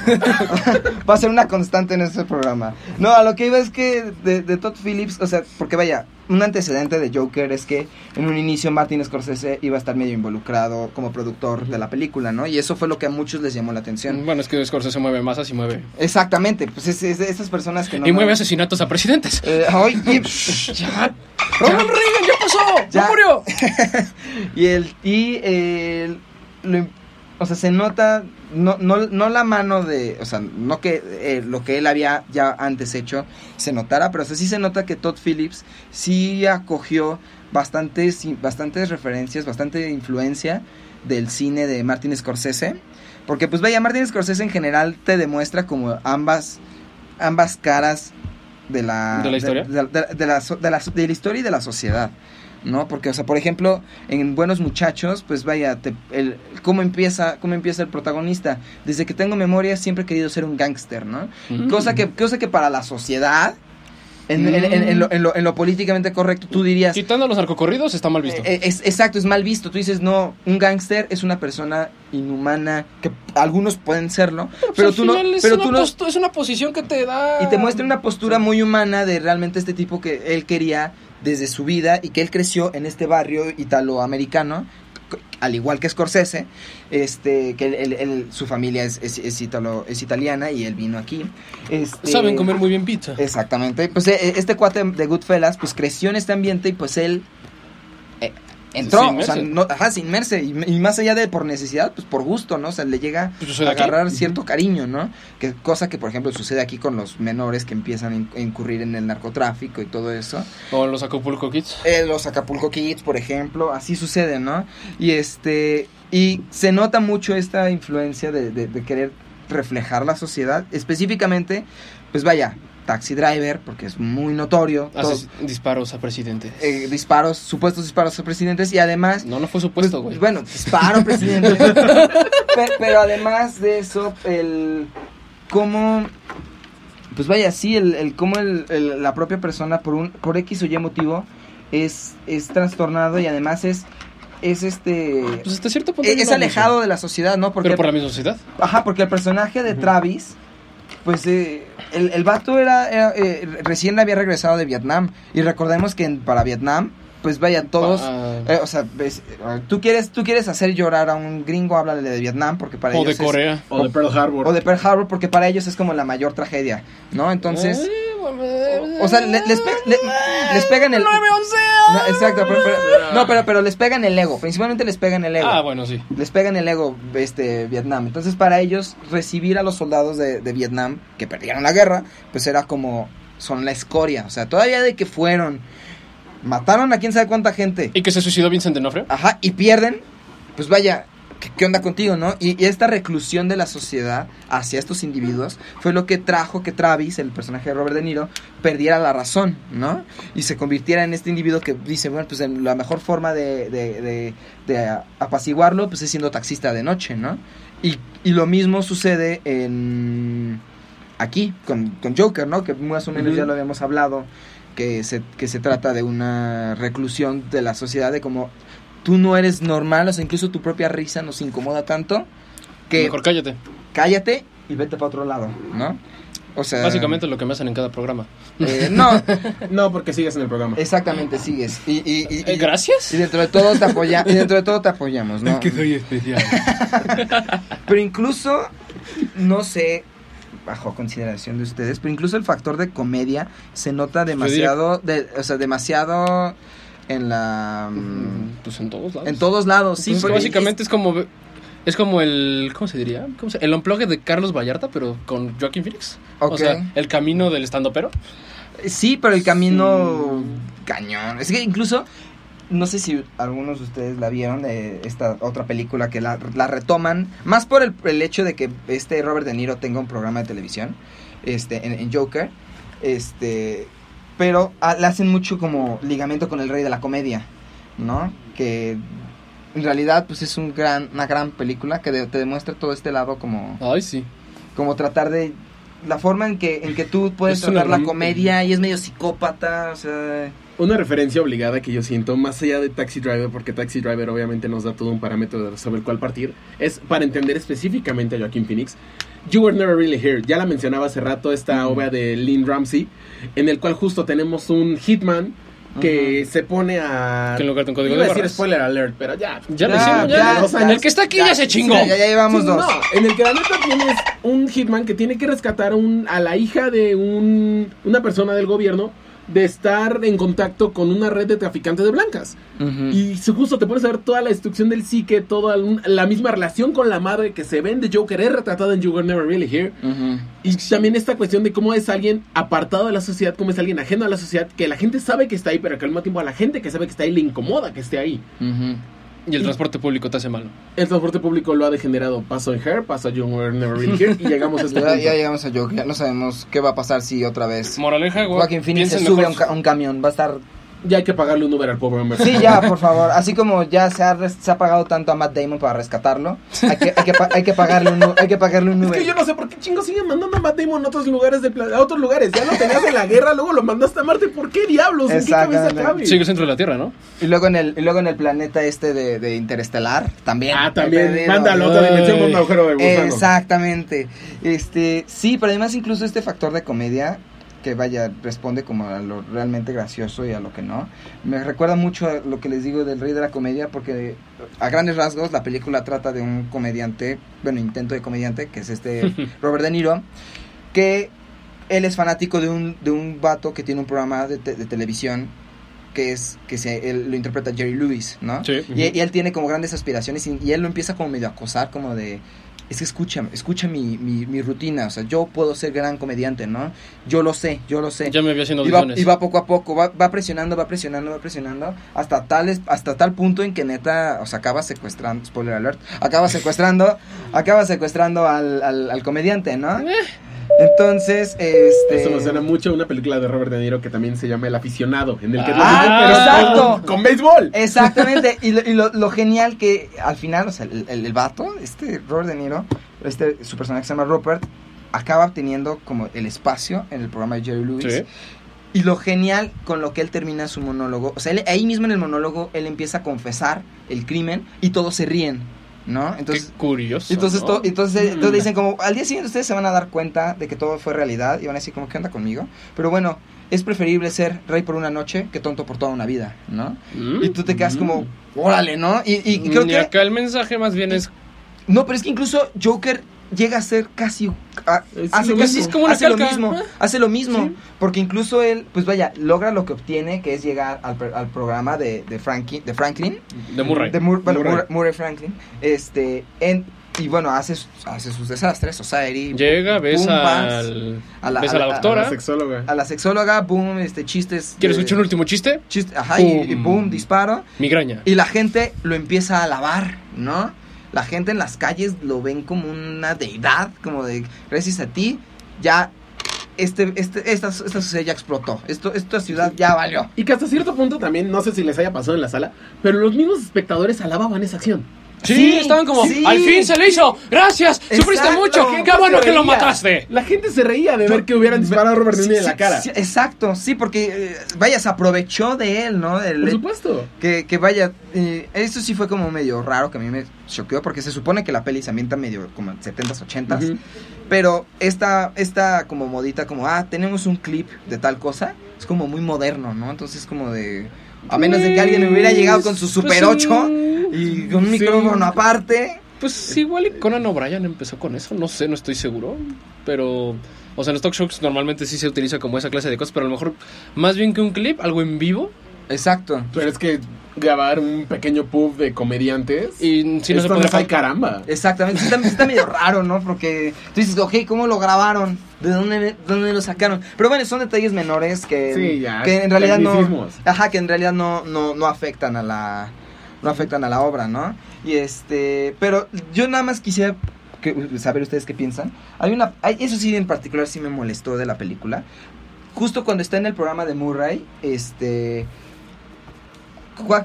Va a ser una constante en este programa. No, a lo que iba es que de Todd Phillips, o sea, porque vaya, un antecedente de Joker es que en un inicio Martin Scorsese iba a estar medio involucrado como productor de la película, ¿no? Y eso fue lo que a muchos les llamó la atención. Bueno, es que Scorsese mueve masas y mueve. Exactamente, pues es, es de esas personas que no... y mueve asesinatos a presidentes. Eh, ay, y- ya, ¡Ronald Reagan ya pasó! Ya. ¡No murió! y el y el lo- o sea se nota no, no, no la mano de o sea no que eh, lo que él había ya antes hecho se notara pero o sea, sí se nota que Todd Phillips sí acogió bastantes bastantes referencias bastante influencia del cine de Martin Scorsese porque pues vaya Martin Scorsese en general te demuestra como ambas ambas caras de la ¿De la historia? de, de- de la, so- de la- de la historia y de la sociedad ¿no? Porque, o sea, por ejemplo, en Buenos Muchachos, pues vaya, te- el, ¿cómo, empieza, ¿cómo empieza el protagonista? Desde que tengo memoria siempre he querido ser un gángster, ¿no? Mm. Cosa, que, cosa que para la sociedad, en, en- en- en lo, en lo- en lo políticamente correcto, tú dirías... Quitando los narcocorridos está mal visto. Eh, es, exacto, es mal visto. Tú dices, no, un gángster es una persona inhumana, que algunos pueden serlo, pero, Pues al tú no... Pero tú no es una posición que te da. y te muestra una postura muy humana de realmente este tipo que él quería desde su vida y que él creció en este barrio italoamericano, al igual que Scorsese, este, que él- él- su familia es, es, es italo- es italiana y él vino aquí. Este, Saben comer muy bien pizza. Exactamente. Pues eh, este cuate de Goodfellas, pues creció en este ambiente y pues él entró, o sea, no, ajá, se inmerse. Y, y más allá de por necesidad, pues por gusto, ¿no? O sea, le llega Pues a aquí. agarrar cierto cariño, ¿no? Que cosa que, por ejemplo, sucede aquí con los menores que empiezan a in- a incurrir en el narcotráfico y todo eso. O los Acapulco Kids. Eh, los Acapulco Kids, por ejemplo, así sucede, ¿no? Y este y se nota mucho esta influencia de, de- de querer reflejar la sociedad, específicamente, pues vaya, Taxi Driver, porque es muy notorio, todo- Haces disparos a presidentes. eh, disparos, supuestos disparos a presidentes y además No, no fue supuesto, güey. pues, bueno, disparo, presidente. Pe- pero, además de eso, el cómo pues vaya, sí, el, el cómo el, el- la propia persona por un por X o Y motivo es es trastornado y además es es este pues hasta cierto punto. es, hay es alejado de la sociedad, ¿no? Porque Pero por la misma sociedad. Ajá, porque el personaje de Travis, pues eh, el, el vato era, era, eh, recién había regresado de Vietnam. Y recordemos que en- para Vietnam, pues vaya, todos... Eh, o sea, ves, eh, tú quieres, tú quieres hacer llorar a un gringo, háblale de Vietnam, porque para o de ellos es- Corea. O de Pearl Harbor. o de Pearl Harbor, porque para ellos es como la mayor tragedia, ¿no? Entonces... O, o sea, le- les, pe- le- les pega en el... No, exacto, pero, pero- no, pero, pero les pega en el ego, principalmente les pega en el ego Ah, bueno, sí. les pegan el ego este Vietnam. Entonces, para ellos recibir a los soldados de, de Vietnam que perdieron la guerra, pues era como son la escoria, o sea, todavía de que fueron mataron a quién sabe cuánta gente. ¿Y que se suicidó Vincent D'Onofrio? Ajá, y pierden, pues vaya, ¿qué, qué onda contigo, no? Y, y esta reclusión de la sociedad hacia estos individuos fue lo que trajo que Travis, el personaje de Robert De Niro, perdiera la razón, ¿no? Y se convirtiera en este individuo que dice, bueno, pues en la mejor forma de, de, de- de apaciguarlo, pues es siendo taxista de noche, ¿no? Y, y lo mismo sucede en aquí, con, con Joker, ¿no? Que más o menos ya lo habíamos hablado, que se, que se trata de una reclusión de la sociedad, de como tú no eres normal, o sea, incluso tu propia risa nos incomoda tanto que Mejor cállate. cállate y vete para otro lado, ¿no? O sea, Básicamente lo que me hacen en cada programa. eh, no, No, porque sigues en el programa. exactamente sigues. Y, y, y- Eh, y- Gracias. y dentro de todo te apoya, y dentro de todo te apoyamos, ¿no? soy especial. Pero incluso, no sé, bajo consideración de ustedes, pero incluso el factor de comedia se nota demasiado, de, o sea, demasiado en la... mm, Pues en todos lados. En todos lados, sí. Pues es que porque básicamente es como es como el ¿cómo se diría? ¿Cómo se- el unplugged de Carlos Vallarta, pero con Joaquin Phoenix. O sea, el camino del estando pero. Sí, pero el camino cañón. Es que incluso, no sé si algunos de ustedes la vieron, de esta otra película que la, la retoman, más por el, el hecho de que este Robert De Niro tenga un programa de televisión, este, en, en Joker, este, pero ah, le hacen mucho como ligamento con el rey de la comedia, ¿no? Que en realidad pues es un gran, una gran película que de- te demuestra todo este lado como Ay, sí. como tratar de la forma en que, en que tú puedes Es tratar la comedia y es medio psicópata, o sea... Una referencia obligada que yo siento, más allá de Taxi Driver, porque Taxi Driver obviamente nos da todo un parámetro de- sobre el cual partir, es para entender específicamente a Joaquin Phoenix. You Were Never Really Here, ya la mencionaba hace rato, esta obra de Lynn Ramsey, en el cual justo tenemos un hitman que se pone a... Que en lugar de un código Iba de a decir barras. spoiler alert, pero ya. Ya lo Ya, hicimos, ya. ya, dos años. el que está aquí ya, se chingó. Ya, ya llevamos Sí, dos. No, en el que la neta tienes un hitman que tiene que rescatar un, a la hija de un, una persona del gobierno de estar en contacto con una red de traficantes de blancas. Y justo te pones a ver toda la destrucción del psique, toda la misma relación con la madre que se ven de Joker es retratada en You Were Never Really Here. Ujú. Y también esta cuestión de cómo es alguien apartado de la sociedad, cómo es alguien ajeno a la sociedad, que la gente sabe que está ahí, pero que al mismo tiempo a la gente que sabe que está ahí le incomoda que esté ahí. Y el transporte público te hace malo. El transporte público lo ha degenerado. Paso en Her, paso a You Were Never Really Here y llegamos a este Ya, punto. ya llegamos a Joker, ya no sabemos qué va a pasar si otra vez Moraleja, güey. Joaquin Phoenix se sube a un, ca- a un camión, va a estar... Ya hay que pagarle un Uber al pobre hombre. Sí, ya, por favor, así como ya se ha, res- se ha pagado tanto a Matt Damon para rescatarlo, hay que, hay que, hay que pagarle un, hay que pagarle un Es Uber. que yo no sé por qué chingos siguen mandando a Matt Damon a otros lugares del a otros lugares. Ya lo tenías en la guerra, luego lo mandaste a Marte. ¿Por qué diablos? ¿En qué cabeza Exactamente. cabe? Sigue el centro de la Tierra, ¿no? Y luego en el, y luego en el planeta este de, de Interestelar, también. Ah, también. Mándalo a otra dimensión con un agujero de gusano. Exactamente. Este, sí, pero además incluso este factor de comedia que vaya responde como a lo realmente gracioso y a lo que no. Me recuerda mucho a lo que les digo del rey de la comedia porque a grandes rasgos la película trata de un comediante, bueno, intento de comediante, que es este Robert De Niro, que él es fanático de un de un vato que tiene un programa de, te- de televisión que es que se él lo interpreta Jerry Lewis, ¿no? Sí. Y, y él tiene como grandes aspiraciones y, y él lo empieza como medio a acosar, como de, es que escucha, escucha mi, mi, mi rutina, o sea, yo puedo ser gran comediante, ¿no? Yo lo sé, yo lo sé. Ya me había haciendo y, va, y va poco a poco, va, va presionando, va presionando, va presionando, hasta tal, es- hasta tal punto en que neta, o sea, acaba secuestrando, spoiler alert, acaba secuestrando, acaba secuestrando al, al, al comediante, ¿no? Entonces, este... Esto me suena mucho a una película de Robert De Niro que también se llama El aficionado, en el que Ah, pero exacto. con, con béisbol. Exactamente, y, lo, y lo, lo genial que al final, o sea, el, el, el vato, este Robert De Niro, este, su personaje se llama Rupert, acaba obteniendo como el espacio en el programa de Jerry Lewis. Sí. Y lo genial con lo que él termina su monólogo, o sea, él- ahí mismo en el monólogo, él empieza a confesar el crimen y todos se ríen, ¿no? Entonces, Qué curioso. entonces, ¿no? to- entonces, entonces dicen como, al día siguiente ustedes se van a dar cuenta de que todo fue realidad y van a decir como, ¿qué onda conmigo? Pero bueno, es preferible ser rey por una noche que tonto por toda una vida, ¿no? Mm. Y tú te quedas como, órale, ¿no? Y, creo Y que... acá el mensaje más bien es. No, pero es que incluso Joker llega a ser casi... a- hace lo casi mismo. Es como una hace lo mismo, hace lo mismo. Sí. Porque incluso él, pues vaya, logra lo que obtiene, que es llegar al, al programa de, de, Frankie, de Franklin. De Murray. De Mur- bueno, Murray. Franklin. Este, en, y bueno, hace, sus- hace sus desastres, Society. Llega, ves boom, al. a la- ves a a la doctora. La sexóloga. a la sexóloga, boom, este, chistes. ¿Quieres de- escuchar un último chiste? chiste- ajá, y, y Boom. boom, disparo. Migraña. Y la gente lo empieza a alabar, ¿no? La gente en las calles lo ven como una deidad, como de, gracias a ti, ya, este, este, esta, esta sociedad ya explotó, Esto, esta ciudad ya valió. Y que hasta cierto punto también, no sé si les haya pasado en la sala, pero los mismos espectadores alababan esa acción. Sí, Sí, estaban como. sí. ¡Al fin se le hizo! ¡Gracias! ¡Sufriste Exacto. mucho! La ¡Qué gente bueno se que lo reía. mataste! La gente se reía de ver que hubieran disparado a Robert De Niro en Sí, la cara. sí, exacto, sí, porque, eh, vaya, se aprovechó de él, ¿no? El- Por supuesto. que, que vaya, eh, eso sí fue como medio raro, que a mí me choqueó, porque se supone que la peli se ambienta medio como en 70s, 80s, Ujú. pero esta, esta como modita, como, ah, tenemos un clip de tal cosa, es como muy moderno, ¿no? Entonces como de, a menos de que alguien hubiera llegado con su Super Pues, 8 mm, y con un sí. micrófono aparte. Pues igual y Conan O'Brien empezó con eso, no sé, no estoy seguro. Pero, o sea, en los talk shows normalmente sí se utiliza como esa clase de cosas, pero a lo mejor más bien que un clip, algo en vivo. Exacto. Pero es que grabar un pequeño pub de comediantes. Y si no se podría no caramba. Exactamente, sí está, está medio raro, ¿no? Porque tú dices, ok, ¿cómo lo grabaron? ¿De dónde, dónde lo sacaron? Pero bueno, son detalles menores que, Sí, ya, que en realidad no, ajá, que en realidad no, no, no afectan a la, no afectan a la obra, ¿no? Y este, pero yo nada más quisiera que- saber ustedes qué piensan. Hay una, hay, eso sí en particular sí me molestó de la película. Justo cuando está en el programa de Murray, este,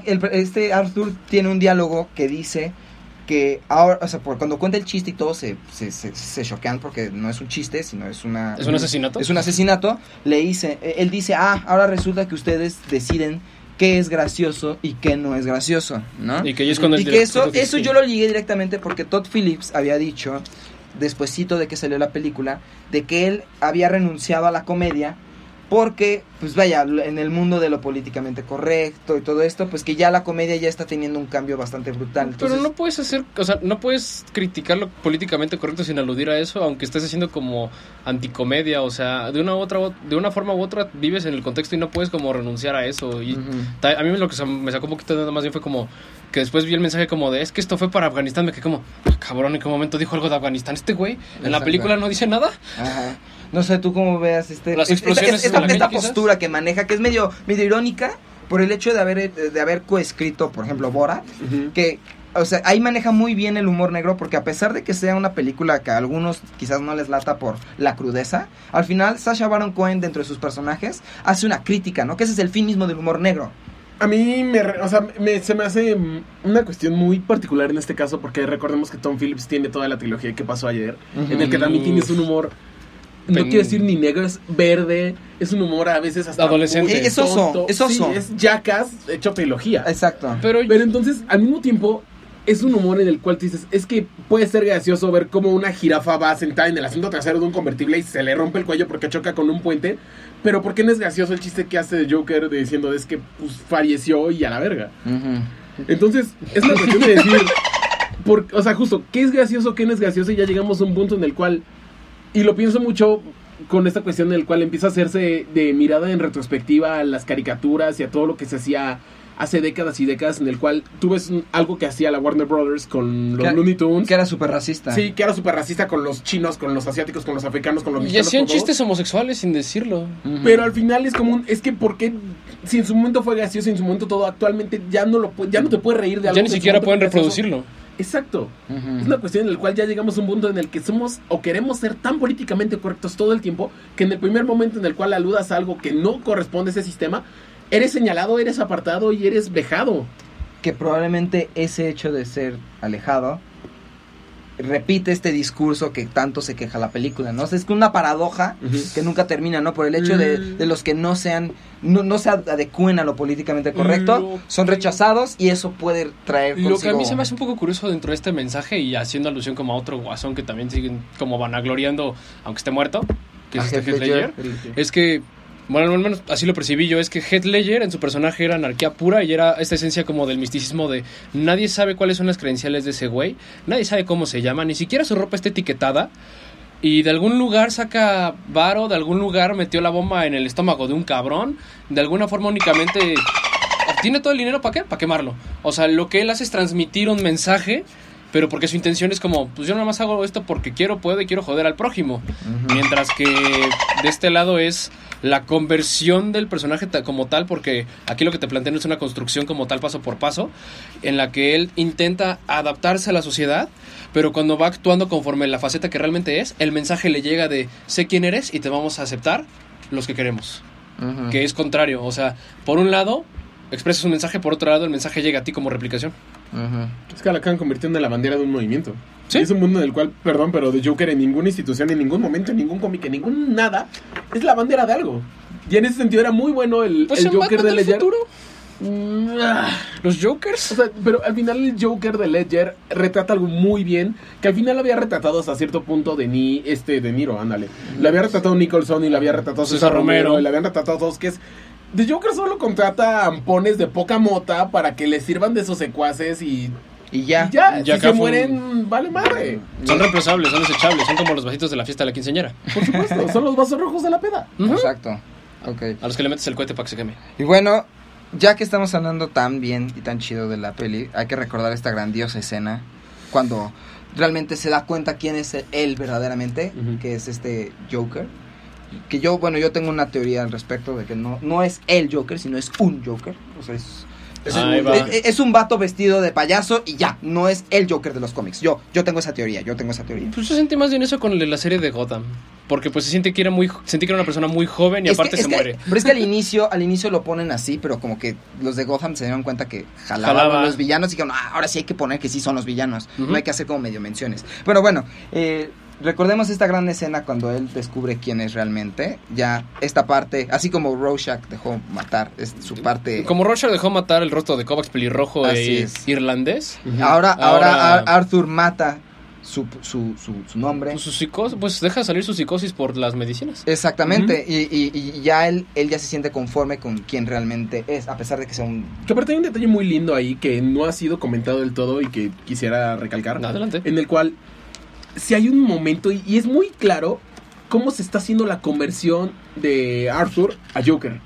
el- este Arthur tiene un diálogo que dice que ahora, o sea, por, cuando cuenta el chiste y todo se, se, se, se choquean porque no es un chiste, sino es una... ¿Es un asesinato? Es un asesinato. Le dice, eh, él dice, ah, ahora resulta que ustedes deciden qué es gracioso y qué no es gracioso, ¿no? Y que es cuando el Y que eso, eso yo lo ligué directamente porque Todd Phillips había dicho, despuesito de que salió la película, de que él había renunciado a la comedia porque, pues vaya, en el mundo de lo políticamente correcto y todo esto, pues que ya la comedia ya está teniendo un cambio bastante brutal. Pero no puedes hacer, o sea, no puedes criticar lo políticamente correcto sin aludir a eso, aunque estés haciendo como anticomedia, o sea, de una u otra de una forma u otra vives en el contexto y no puedes como renunciar a eso y a mí lo que me sacó un poquito de onda más bien fue como que después vi el mensaje como de, es que esto fue para Afganistán, me quedé como, "Ah, cabrón, ¿en qué momento dijo algo de Afganistán este güey? En la película no dice nada. Ajá. No sé, tú cómo veas este, Las es- explosiones esta, postura que maneja, que es medio, medio irónica por el hecho de haber, de haber coescrito, por ejemplo, Borat, que, o sea, ahí maneja muy bien el humor negro porque a pesar de que sea una película que a algunos quizás no les lata por la crudeza, al final Sasha Baron Cohen dentro de sus personajes hace una crítica, ¿no? Que ese es el fin mismo del humor negro. A mí me, o sea, me- se me hace una cuestión muy particular en este caso porque recordemos que Tom Phillips tiene toda la trilogía que pasó ayer, en el que también tienes un humor, no quiero decir ni negro, es verde, es un humor a veces hasta Adolescente. muy Es oso, tonto. es oso. Sí, es jackass hecho trilogía. Exacto. Pero, Pero entonces, al mismo tiempo, es un humor en el cual tú dices, es que puede ser gracioso ver cómo una jirafa va sentada en el asiento trasero de un convertible y se le rompe el cuello porque choca con un puente. Pero ¿por qué no es gracioso el chiste que hace de Joker de diciendo es que pues, falleció y a la verga? Entonces, es una cuestión de decir, por, o sea, justo, ¿qué es gracioso, qué no es gracioso? Y ya llegamos a un punto en el cual, y lo pienso mucho con esta cuestión en el cual empieza a hacerse de mirada en retrospectiva a las caricaturas y a todo lo que se hacía hace décadas y décadas, en el cual tú ves un- algo que hacía la Warner Brothers con los Que- Looney Tunes. Que era súper racista. Sí, que era súper racista con los chinos, con los asiáticos, con los africanos, con los y mexicanos. hacían con todos. chistes homosexuales sin decirlo. Pero al final es como un, es que ¿por qué? Si en su momento fue gracioso, en su momento todo, actualmente ya no lo ya no te puedes reír de algo. Ya ni siquiera pueden gracioso. Exacto. Es una cuestión en la cual ya llegamos a un punto en el que somos o queremos ser tan políticamente correctos todo el tiempo que en el primer momento en el cual aludas a algo que no corresponde a ese sistema, eres señalado, eres apartado y eres vejado. que probablemente ese hecho de ser alejado repite este discurso que tanto se queja la película, ¿no? O sea, es que una paradoja que nunca termina, ¿no? Por el hecho de, Mm. de los que no sean, no, no se adecúen a lo políticamente correcto, Lo son que- rechazados y eso puede traer Lo que a mí consigo- se me hace un poco curioso dentro de este mensaje y haciendo alusión como a otro guasón que también siguen como vanagloriando, aunque esté muerto, que es este Heath Heath Ledger, Ledger. es que, bueno, al menos así lo percibí yo, es que Heath Ledger en su personaje era anarquía pura y era esta esencia como del misticismo de nadie sabe cuáles son las credenciales de ese güey, nadie sabe cómo se llama, ni siquiera su ropa está etiquetada. Y de algún lugar saca varo, de algún lugar metió la bomba en el estómago de un cabrón, de alguna forma únicamente obtiene todo el dinero para qué? Para quemarlo. O sea, lo que él hace es transmitir un mensaje, pero porque su intención es como, pues yo nada más hago esto porque quiero, puedo y quiero joder al prójimo. Mientras que de este lado es la conversión del personaje como tal, porque aquí lo que te plantean es una construcción como tal paso por paso, en la que él intenta adaptarse a la sociedad, pero cuando va actuando conforme la faceta que realmente es, el mensaje le llega de sé quién eres y te vamos a aceptar los que queremos que es contrario. O sea, por un lado, expresas un mensaje, por otro lado, el mensaje llega a ti como replicación. Es que la acaban convirtiendo en la bandera de un movimiento. Sí. Es un mundo en el cual, perdón, pero de Joker en ninguna institución, en ningún momento, en ningún cómic, en ningún nada, es la bandera de algo. Y en ese sentido era muy bueno el, Pues el Joker de Ledger. futuro, Mm, los O Jokers. sea, pero al final el Joker de Ledger retrata algo muy bien, que al final había retratado hasta cierto punto de ni este de Niro, ándale. Le había retratado Nicholson y le había retratado César Romero, Romero. y le habían retratado todos que es The Joker solo contrata ampones de poca mota para que le sirvan de sus secuaces y, Y ya. y ya, Ya si se mueren, vale madre. Son reemplazables, son desechables, son como los vasitos de la fiesta de la quinceañera. Por supuesto, son los vasos rojos de la peda. Exacto. Ok. A los que le metes el cohete para que se queme. Y bueno, ya que estamos hablando tan bien y tan chido de la peli, hay que recordar esta grandiosa escena cuando realmente se da cuenta quién es él verdaderamente, que es este Joker. Que yo, bueno, yo tengo una teoría al respecto de que no, no es el Joker, sino es un Joker. O sea, es, Es va. Es, es un vato vestido de payaso y ya, no es el Joker de los cómics. Yo, yo tengo esa teoría, yo tengo esa teoría. Pues yo sentí más bien eso con la serie de Gotham. Porque pues se siente que era muy sentí que era una persona muy joven y Es aparte se que- muere. Pero es que al inicio, al inicio lo ponen así, pero como que los de Gotham se dieron cuenta que jalaban Jalaba. a los villanos y dijeron, ah, ahora sí hay que poner que sí son los villanos. No hay que hacer como medio menciones. Pero bueno, eh, recordemos esta gran escena cuando él descubre quién es realmente. Ya esta parte, así como Rorschach dejó matar, es su parte. Como Rorschach dejó matar el rostro de Kovacs pelirrojo e es. irlandés. Ahora, ahora, Ahora- Ar- Arthur mata su, su, su, su nombre. Pues, su psicosis, pues deja salir su psicosis por las medicinas. Exactamente, y, y- y ya él, él ya se siente conforme con quien realmente es, a pesar de que sea un... Que aparte hay un detalle muy lindo ahí que no ha sido comentado del todo y que quisiera recalcar. Adelante. En el cual, si hay un momento, y, y es muy claro cómo se está haciendo la conversión de Arthur a Joker.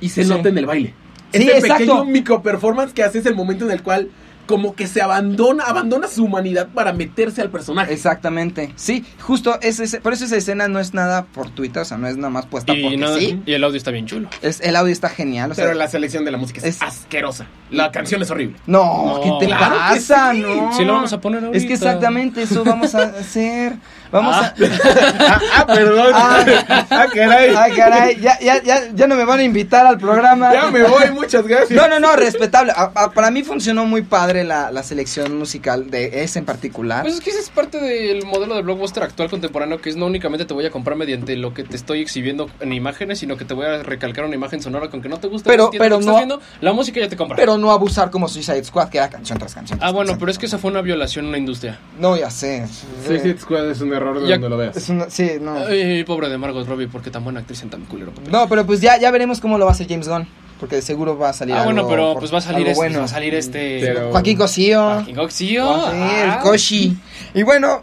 Y se Sí. nota en el baile. Sí, Ese exacto. pequeño micro performance que hace es el momento en el cual como que se abandona, abandona su humanidad para meterse al personaje. Exactamente, sí, justo, es, ese- por eso esa escena no es nada fortuita, o sea, no es nada más puesta Y, porque sí. y el audio está bien chulo. Es, el audio está genial, o sea, Pero la selección de la música es, es- asquerosa. La canción es horrible. No, No, ¿qué te claro que pasa? sí. No. Sí, lo vamos a poner Es ahorita. que exactamente eso vamos a hacer. Vamos Ah. ah, ah, perdón. Ah. ah, caray. a... Ay, caray, ya, ya, ya, ya no me van a invitar al programa. Ya me voy, muchas gracias. No, no, no, respetable. A- a- para mí funcionó muy padre la, la selección musical de ese en particular. Pues es que ese es parte del modelo de blockbuster actual contemporáneo, que es no únicamente te voy a comprar mediante lo que te estoy exhibiendo en imágenes, sino que te voy a recalcar una imagen sonora con que no te gusta, Pero- pero no- estás viendo, la música ya te compra. pero no abusar como Suicide Squad, que era canción tras canción. ah, tras bueno, canción. pero es que esa fue una violación a una industria. No, ya sé. Suicide Squad es un error de Ya- donde lo veas. Es una- sí, no. Ay, pobre de Margot Robbie, porque tan buena actriz en tan culero papel. No, pero pues ya, ya veremos cómo lo va a hacer James Gunn. Porque de seguro va a salir ah, bueno, pero por- pues va a salir este, bueno. va a salir este... Pero- Joaquín Cosío. Joaquín Cosío. Ah, sí, el Ah. Koshi. Y bueno,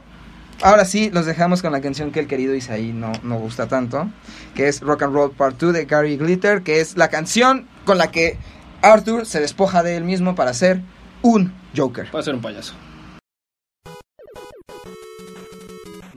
ahora sí, los dejamos con la canción que el querido Isaí no, no gusta tanto, que es Rock and Roll Part 2 de Gary Glitter, que es la canción con la que Arthur se despoja de él mismo para ser un Joker. Va a ser un payaso.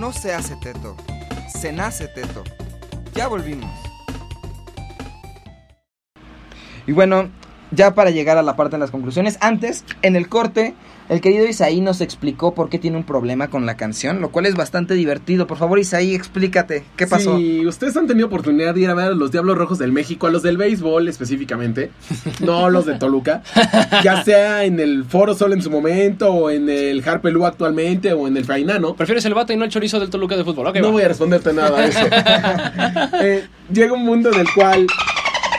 No se hace teto, se nace teto. Ya volvimos. Y bueno, ya para llegar a la parte de las conclusiones, antes, en el corte, el querido Isaí nos explicó por qué tiene un problema con la canción, lo cual es bastante divertido. Por favor, Isaí, explícate, ¿qué pasó? Si ustedes han tenido oportunidad de ir a ver a los Diablos Rojos del México, a los del béisbol específicamente, no los de Toluca, ya sea en el Foro Sol en su momento, o en el Harpelú actualmente, o en el Fainano, ¿Prefieres el bate y no el chorizo del Toluca de fútbol? Ok, no va. voy a responderte nada a eso. Eh, llega un mundo en el cual,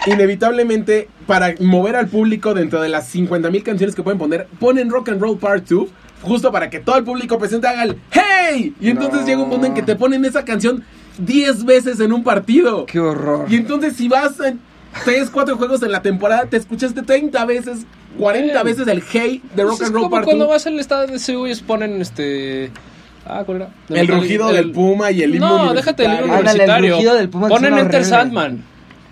inevitablemente, para mover al público dentro de las 50.000 canciones que pueden poner, ponen Rock and Roll Part 2, justo para que todo el público presente haga el ¡Hey! Y entonces No. llega un punto en que te ponen esa canción 10 veces en un partido. ¡Qué horror! Y entonces si vas en 3, 4 juegos en la temporada, te escuchaste 30 veces, 40 veces el Hey de Rock Pues es and Roll como Part cuando 2. vas al estadio de Seúl y ponen este... Ah, ¿cuál era? El rugido del Puma y el himno No, déjate el himno universitario. Ándale, el universitario. rugido del Puma Ponen Enter horrible. Sandman.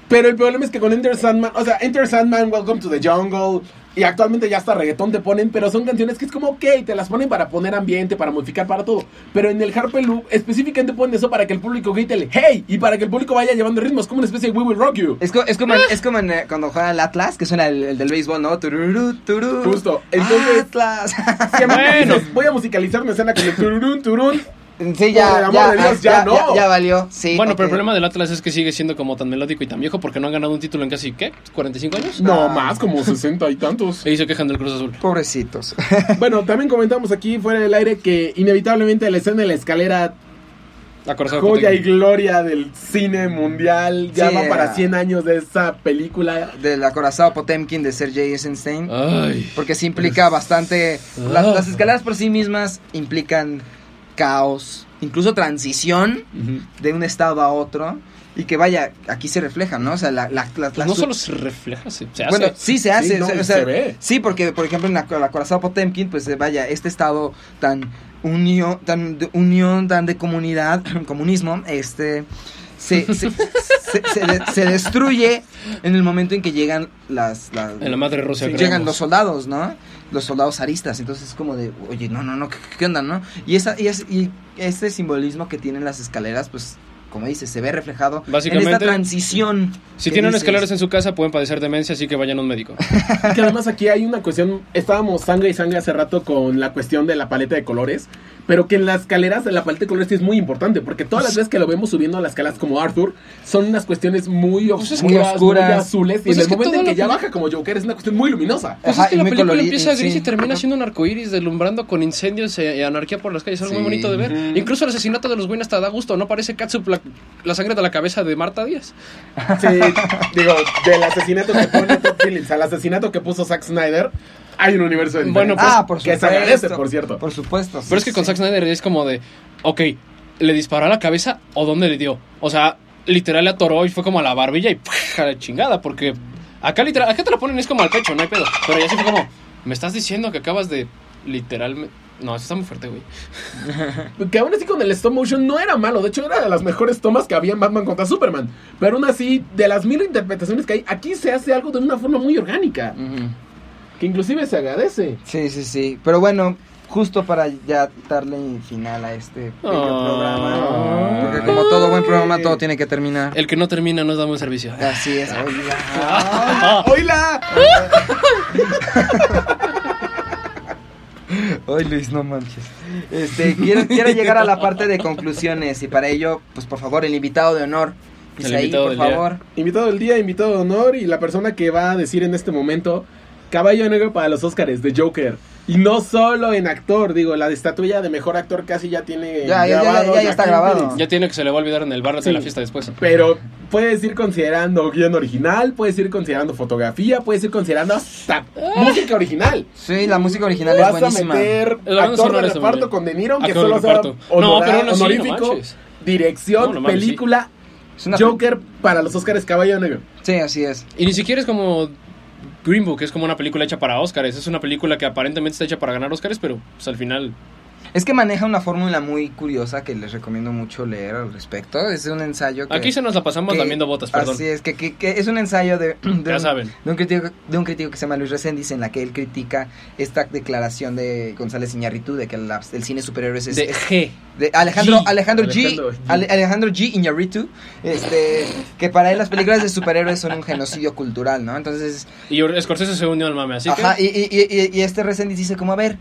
Pero el problema es que con Enter Sandman, o sea, Enter Sandman, Welcome to the Jungle, y actualmente ya hasta reggaetón te ponen, pero son canciones que es como, ok, te las ponen para poner ambiente, para modificar, para todo. Pero en el Harpelú, específicamente ponen eso para que el público grite el hey, y para que el público vaya llevando ritmos, como una especie de We Will Rock You. Es, co- es como, en- es como en, eh, cuando juega el Atlas, que suena el, el del béisbol, ¿no? Tururú, turú. Justo. Entonces- Atlas. Si a mí me Bueno. dices, voy a musicalizar una escena con el tururún, turún, sí, Por el ya, amor ya, de Dios, ya, ya no. ya valió. Sí, bueno, pero el problema del Atlas es que sigue siendo como tan melódico y tan viejo porque no han ganado un título en casi, ¿qué? ¿45 años? no Ah. más, como 60 y tantos. Y se quejan del Cruz Azul. Pobrecitos. Bueno, también comentamos aquí fuera del aire que inevitablemente la escena de la escalera Acorazado joya y gloria del cine mundial. Ya Sí, va para era. 100 años de esa película. Del acorazado Potemkin de Sergei Eisenstein. Ay. Porque sí implica bastante. Las, Ah. las escaleras por sí mismas implican caos, incluso transición de un estado a otro. Y que vaya, aquí se refleja, ¿no? O sea, la, la, la- Pues la no solo se refleja, se, se hace. Bueno, sí se hace, Sí, no, o sea, se ve. sí, porque por ejemplo en la, la acorazado Potemkin, pues eh, vaya, este estado tan unión, tan de unión, tan de comunidad, comunismo, este se, se, se- se de- se destruye en el momento en que llegan las, las- en la madre Rusia. Sí, creemos. llegan los soldados, ¿no? Los soldados zaristas, entonces es como de, oye, no, no, no, ¿qué, qué onda, no? Y esa y, es, y este simbolismo que tienen las escaleras, pues como dices, se ve reflejado en Básicamente, esta transición. Si tienen dices. escaleras en su casa pueden padecer demencia, así que vayan a un médico. Y que además aquí hay una cuestión. Estábamos sangre y sangre hace rato con la cuestión de la paleta de colores. Pero que en las escaleras de la paleta de colores sí es muy importante. Porque todas las veces que lo vemos subiendo a las escalas como Arthur, son unas cuestiones muy Pues es oscuras, que- muy, oscuras. azules. Pues y en es el momento en que ya baja como Joker es una cuestión muy luminosa. Pues Ajá, es que la película colorido, empieza gris sí. y termina siendo un arcoíris deslumbrando con incendios y anarquía por las calles. Es algo Sí. muy bonito de ver. Incluso el asesinato de los Wayne hasta da gusto. No parece Katsup la, la sangre de la cabeza de Marta Díaz. Sí, digo, del asesinato que pone Todd Phillips al asesinato que puso Zack Snyder, hay un universo de Bueno, ah, por que supuesto. se agradece, por cierto. Por supuesto. Pero es que con Zack Snyder es como de, ok, ¿le disparó a la cabeza o dónde le dio? O sea, literal le atoró y fue como a la barbilla y a la chingada, porque acá literal, acá te lo ponen es como al pecho, no hay pedo. Pero ya sí fue como, me estás diciendo que acabas de literalmente... No, eso está muy fuerte, güey. Que aún así con el stop motion no era malo. De hecho, era de las mejores tomas que había en Batman contra Superman. Pero aún así, de las mil interpretaciones que hay, aquí se hace algo de una forma muy orgánica. Que inclusive se agradece. Sí, sí, sí. Pero bueno, justo para ya darle final a este Ah. programa. Porque como todo buen programa, todo tiene que terminar. El que no termina no da buen servicio. Así es. Ah. ¡Oila! Ay, Luis, no manches. Este, quiero, quiero llegar a la parte de conclusiones y para ello, pues por favor, el invitado de honor. Isaí, por del día. favor. Invitado del día, invitado de honor y la persona que va a decir en este momento caballo negro para los Oscars de Joker. Y no solo en actor, digo, la estatuilla de mejor actor casi ya tiene Ya, ya, ya, ya, ya está grabado. Ya tiene que se le va a olvidar en el bar de Sí. la fiesta después. Pero puedes ir considerando guion original, puedes ir considerando fotografía, puedes ir considerando hasta música original. Sí, la música original es Vas a buenísima. meter actor de reparto con De Niro, que de solo sea reparto. No, honora- pero no honorífico, manches. dirección, No, no mames, película, una- Joker para los Oscars Caballo Negro. Sí, así es. Y ni siquiera es como Green Book, es como una película hecha para Oscars. Es una película que aparentemente está hecha para ganar Oscars, pero pues, al final Es que maneja una fórmula muy curiosa que les recomiendo mucho leer al respecto. Es un ensayo que... Aquí se nos la pasamos que- lamiendo botas, perdón. Así es, que, que- que es un ensayo de, de Ya un, saben. de un crítico, de un crítico que se llama Luis Reséndiz en la que él critica esta declaración de González Iñárritu de que la- el cine superhéroes es, De es- G. de Alejandro, G. Alejandro G. Alejandro G. Ale- Alejandro G. Iñárritu, este, que para él las películas de superhéroes son un genocidio cultural, ¿no? Entonces, Y Scorsese se unió al mame, así Ajá, que... y, y, y- y este Resendiz dice como, a ver,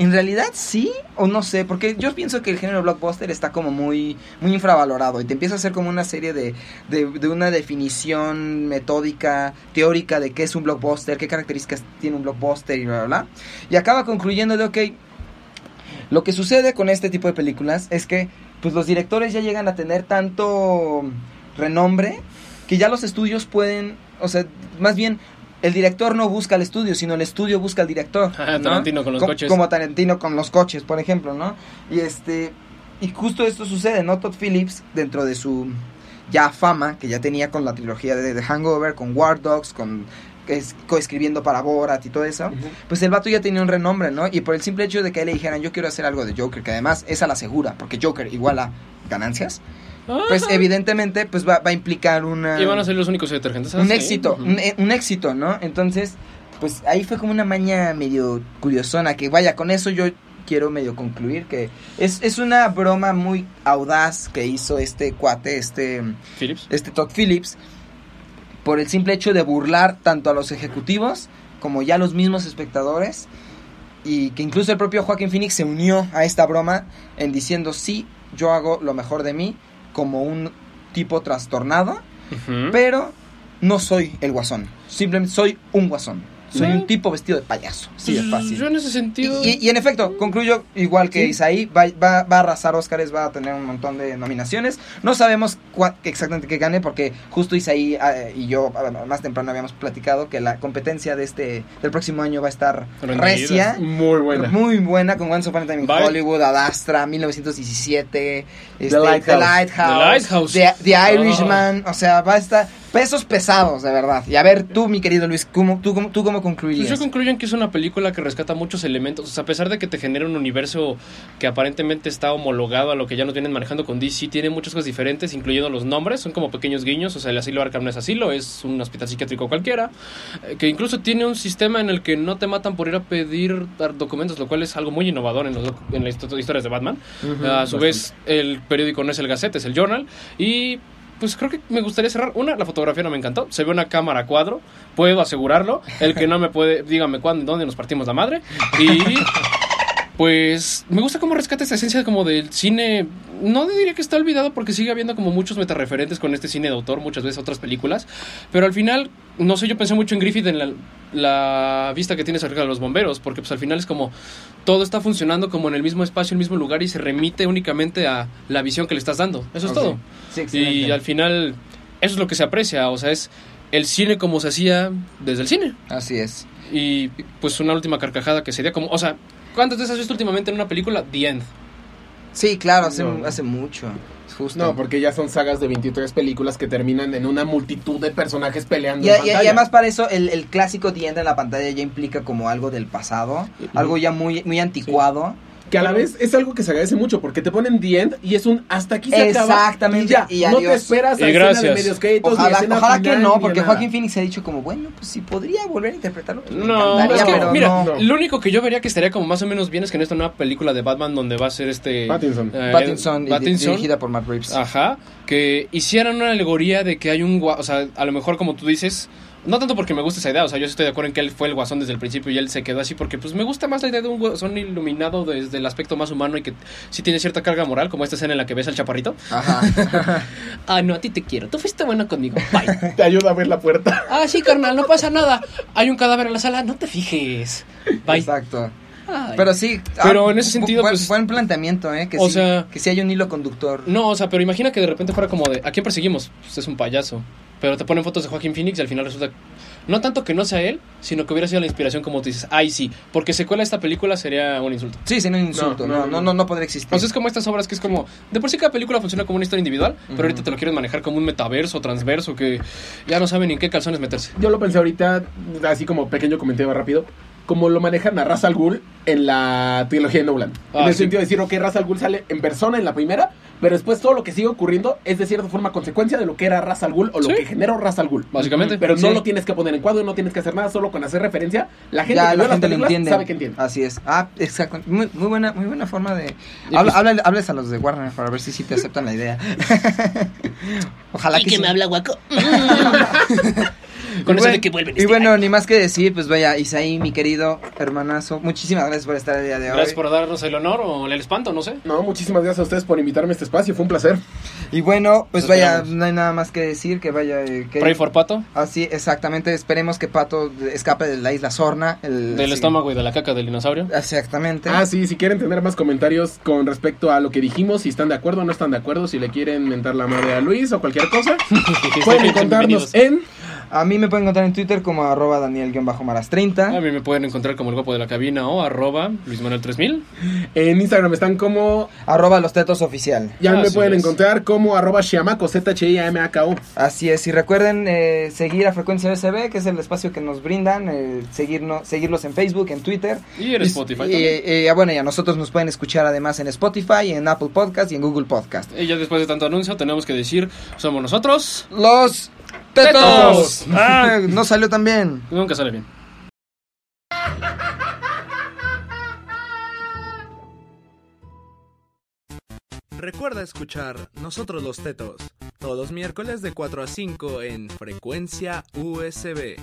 en realidad sí o no sé, porque yo pienso que el género blockbuster está como muy, muy infravalorado y te empieza a hacer como una serie de, de, de una definición metódica, teórica de qué es un blockbuster, qué características tiene un blockbuster y bla, bla, bla. Y acaba concluyendo de, ok, lo que sucede con este tipo de películas es que pues los directores ya llegan a tener tanto renombre que ya los estudios pueden, o sea, más bien el director no busca al estudio, sino el estudio busca al director. Ajá, ¿no? Tarantino con los Co- coches. Como Tarantino con los coches, por ejemplo, ¿no? Y este y justo esto sucede, ¿no? Todd Phillips dentro de su ya fama que ya tenía con la trilogía de The Hangover, con War Dogs, con es- coescribiendo para Borat y todo eso, pues el vato ya tenía un renombre, ¿no? Y por el simple hecho de que a él le dijeran, yo quiero hacer algo de Joker, que además esa la asegura, porque Joker igual a ganancias, pues evidentemente pues va, va a implicar una Y van a ser los únicos detergentes. un así. éxito, un, eh, un éxito, ¿no? Entonces, pues ahí fue como una maña medio curiosona, que vaya, con eso yo quiero medio concluir que es, es una broma muy audaz que hizo este cuate, este, Phillips. este Todd Phillips, por el simple hecho de burlar tanto a los ejecutivos como ya a los mismos espectadores, y que incluso el propio Joaquín Phoenix se unió a esta broma en diciendo, sí, yo hago lo mejor de mí como un tipo trastornado, pero no soy el guasón. Simplemente soy un guasón. Soy un tipo vestido de payaso. Sí, es Pues, fácil. Yo en ese sentido... Y, y en efecto, concluyo igual que Sí. Isaí, va, va, va a arrasar Óscares, va a tener un montón de nominaciones. No sabemos cua- exactamente qué gane, porque justo Isaí eh, y yo ah, más temprano habíamos platicado que la competencia de este del próximo año va a estar recia. Muy buena. Muy buena con Once Upon a Time in Bye. Hollywood, Adastra, 1917, este, The Lighthouse. The, Lighthouse, The Lighthouse. The, The Ah. Irishman, o sea, va a estar pesos pesados, de verdad. Y a ver, tú, mi querido Luis, ¿cómo, tú, cómo, ¿tú cómo Pues concluirías? yo concluyo en que es una película que rescata muchos elementos. O sea, a pesar de que te genera un universo que aparentemente está homologado a lo que ya nos vienen manejando con DC, tiene muchas cosas diferentes, incluyendo los nombres. Son como pequeños guiños. O sea, el asilo Arkham no es asilo, es un hospital psiquiátrico cualquiera. eh, Que incluso tiene un sistema en el que no te matan por ir a pedir documentos, lo cual es algo muy innovador en, los doc- en las histo- historias de Batman. a su vez, el periódico no es el Gazette, es el Journal. Y pues creo que me gustaría cerrar. Una, la fotografía no me encantó. Se ve una cámara cuadro, puedo asegurarlo. El que no me puede, dígame cuándo, dónde nos partimos la madre. Y pues me gusta cómo rescata esta esencia como del cine. No diría que está olvidado porque sigue habiendo como muchos metareferentes con este cine de autor, muchas veces otras películas. Pero al final, no sé, yo pensé mucho en Griffith en la, la vista que tiene acerca de los bomberos, porque pues al final es como todo está funcionando como en el mismo espacio, el mismo lugar y se remite únicamente a la visión que le estás dando. Eso es todo. Sí. Y al final, eso es lo que se aprecia, o sea, es el cine como se hacía desde el cine. Así es. Y pues una última carcajada que sería como, o sea, ¿cuántas veces has visto últimamente en una película The End? Sí, claro, hace, No. hace mucho. Justo. No, porque ya son sagas de 23 películas que terminan en una multitud de personajes peleando. Y, en y- y pantalla. además para eso el, el clásico diente en la pantalla ya implica como algo del pasado, algo ya muy, muy anticuado. Que a la vez es algo que se agradece mucho porque te ponen The End y es un hasta aquí se acaba. Exactamente, Y ya, y no te esperas a Y escena gracias. de medios créditos Ojalá, escena ojalá final, que no, porque. Joaquín Phoenix ha dicho como, bueno, pues si podría volver a interpretarlo. pues, No, es que, pero mira, no. lo único que yo vería que estaría como más o menos bien es que en esta nueva película de Batman donde va a ser este... Pattinson. eh, Pattinson, y Pattinson, dirigida por Matt Reeves. Ajá, que hicieran una alegoría de que hay un gua- o sea, a lo mejor como tú dices, no tanto porque me gusta esa idea, o sea, yo estoy de acuerdo en que él fue el guasón desde el principio y él se quedó así porque pues me gusta más la idea de un guasón iluminado desde el aspecto más humano y que sí tiene cierta carga moral, como esta escena en la que ves al chaparrito. Ajá. Ah, no, a ti te quiero, tú fuiste bueno conmigo, bye. Te ayuda a ver la puerta. ah, sí, carnal, no pasa nada. Hay un cadáver en la sala, no te fijes. Bye. Exacto. Ay. Pero sí. Pero ah, en ese sentido, buen, pues- buen planteamiento, ¿eh? Que, O sí, sea- que sí hay un hilo conductor. No, o sea, pero imagina que de repente fuera como de, ¿a quién perseguimos? Pues es un payaso. Pero te ponen fotos de Joaquín Phoenix y al final resulta, no tanto que no sea él, sino que hubiera sido la inspiración como tú dices, ay sí, porque secuela de esta película sería un insulto. Sí, sería un insulto. No, No, no, no, no. no, no, podría existir. O sea, es como estas obras que es como, de por sí cada película funciona como una historia individual, pero ahorita te lo quieren manejar como un metaverso, transverso, que ya no saben ni en qué calzones meterse. Yo lo pensé ahorita, así como pequeño comentario rápido. Como lo manejan a Ra's al Ghul en la trilogía de Nolan. Ah, en el sí. sentido de decir, ok, Ra's al Ghul sale en persona en la primera, pero después todo lo que sigue ocurriendo es de cierta forma consecuencia de lo que era Ra's al Ghul o lo Sí. que generó Ra's al Ghul. Básicamente. Pero no Sí. lo tienes que poner en cuadro, no tienes que hacer nada, solo con hacer referencia. La gente ya que la gente lo entiende. sabe que entiende. Así es. Ah, exacto. Muy, muy buena, muy buena forma de. Y Habla, pues- habla- hables a los de Warner para ver si sí te aceptan la idea. Ojalá que, sí. guaco. Con Y eso bueno- de que vuelven. Y este bueno, ni más que decir, pues vaya, Isaí, mi querido hermanazo, muchísimas gracias por estar el día de hoy. Gracias por darnos el honor o el espanto, no sé. No, muchísimas gracias a ustedes por invitarme a este espacio, fue un placer. Y bueno, pues Nos vaya, esperamos. no hay nada más que decir, que vaya... eh, que Pray for Pato. Así, exactamente, esperemos que Pato escape de la isla Sorna. El, Del sí. estómago y de la caca del dinosaurio. Exactamente. Ah, sí, si quieren tener más comentarios con respecto a lo que dijimos, si están de acuerdo o no están de acuerdo, si le quieren mentar la madre a Luis o cualquier cosa, pueden encontrarnos en... A mí me pueden encontrar en Twitter como arroba Daniel-Maras30. A mí me pueden encontrar como el guapo de la cabina o arroba Luis Manuel 3000. En Instagram están como... Arroba los tetos oficial. Ya me Así pueden es. encontrar como arroba Shiamaco, Z-H-I-A-M-A-K-O. Así es, y recuerden eh, seguir a Frecuencia BCB, que es el espacio que nos brindan, eh, seguirnos, seguirlos en Facebook, en Twitter. Y en Spotify Y, también. eh, ah, bueno, y a nosotros nos pueden escuchar además en Spotify, en Apple Podcast y en Google Podcast. Y ya después de tanto anuncio tenemos que decir, somos nosotros. Los Tetos. Ah, no salió tan bien. Nunca sale bien. Recuerda escuchar Nosotros los Tetos todos los miércoles de 4 a 5 en Frecuencia USB.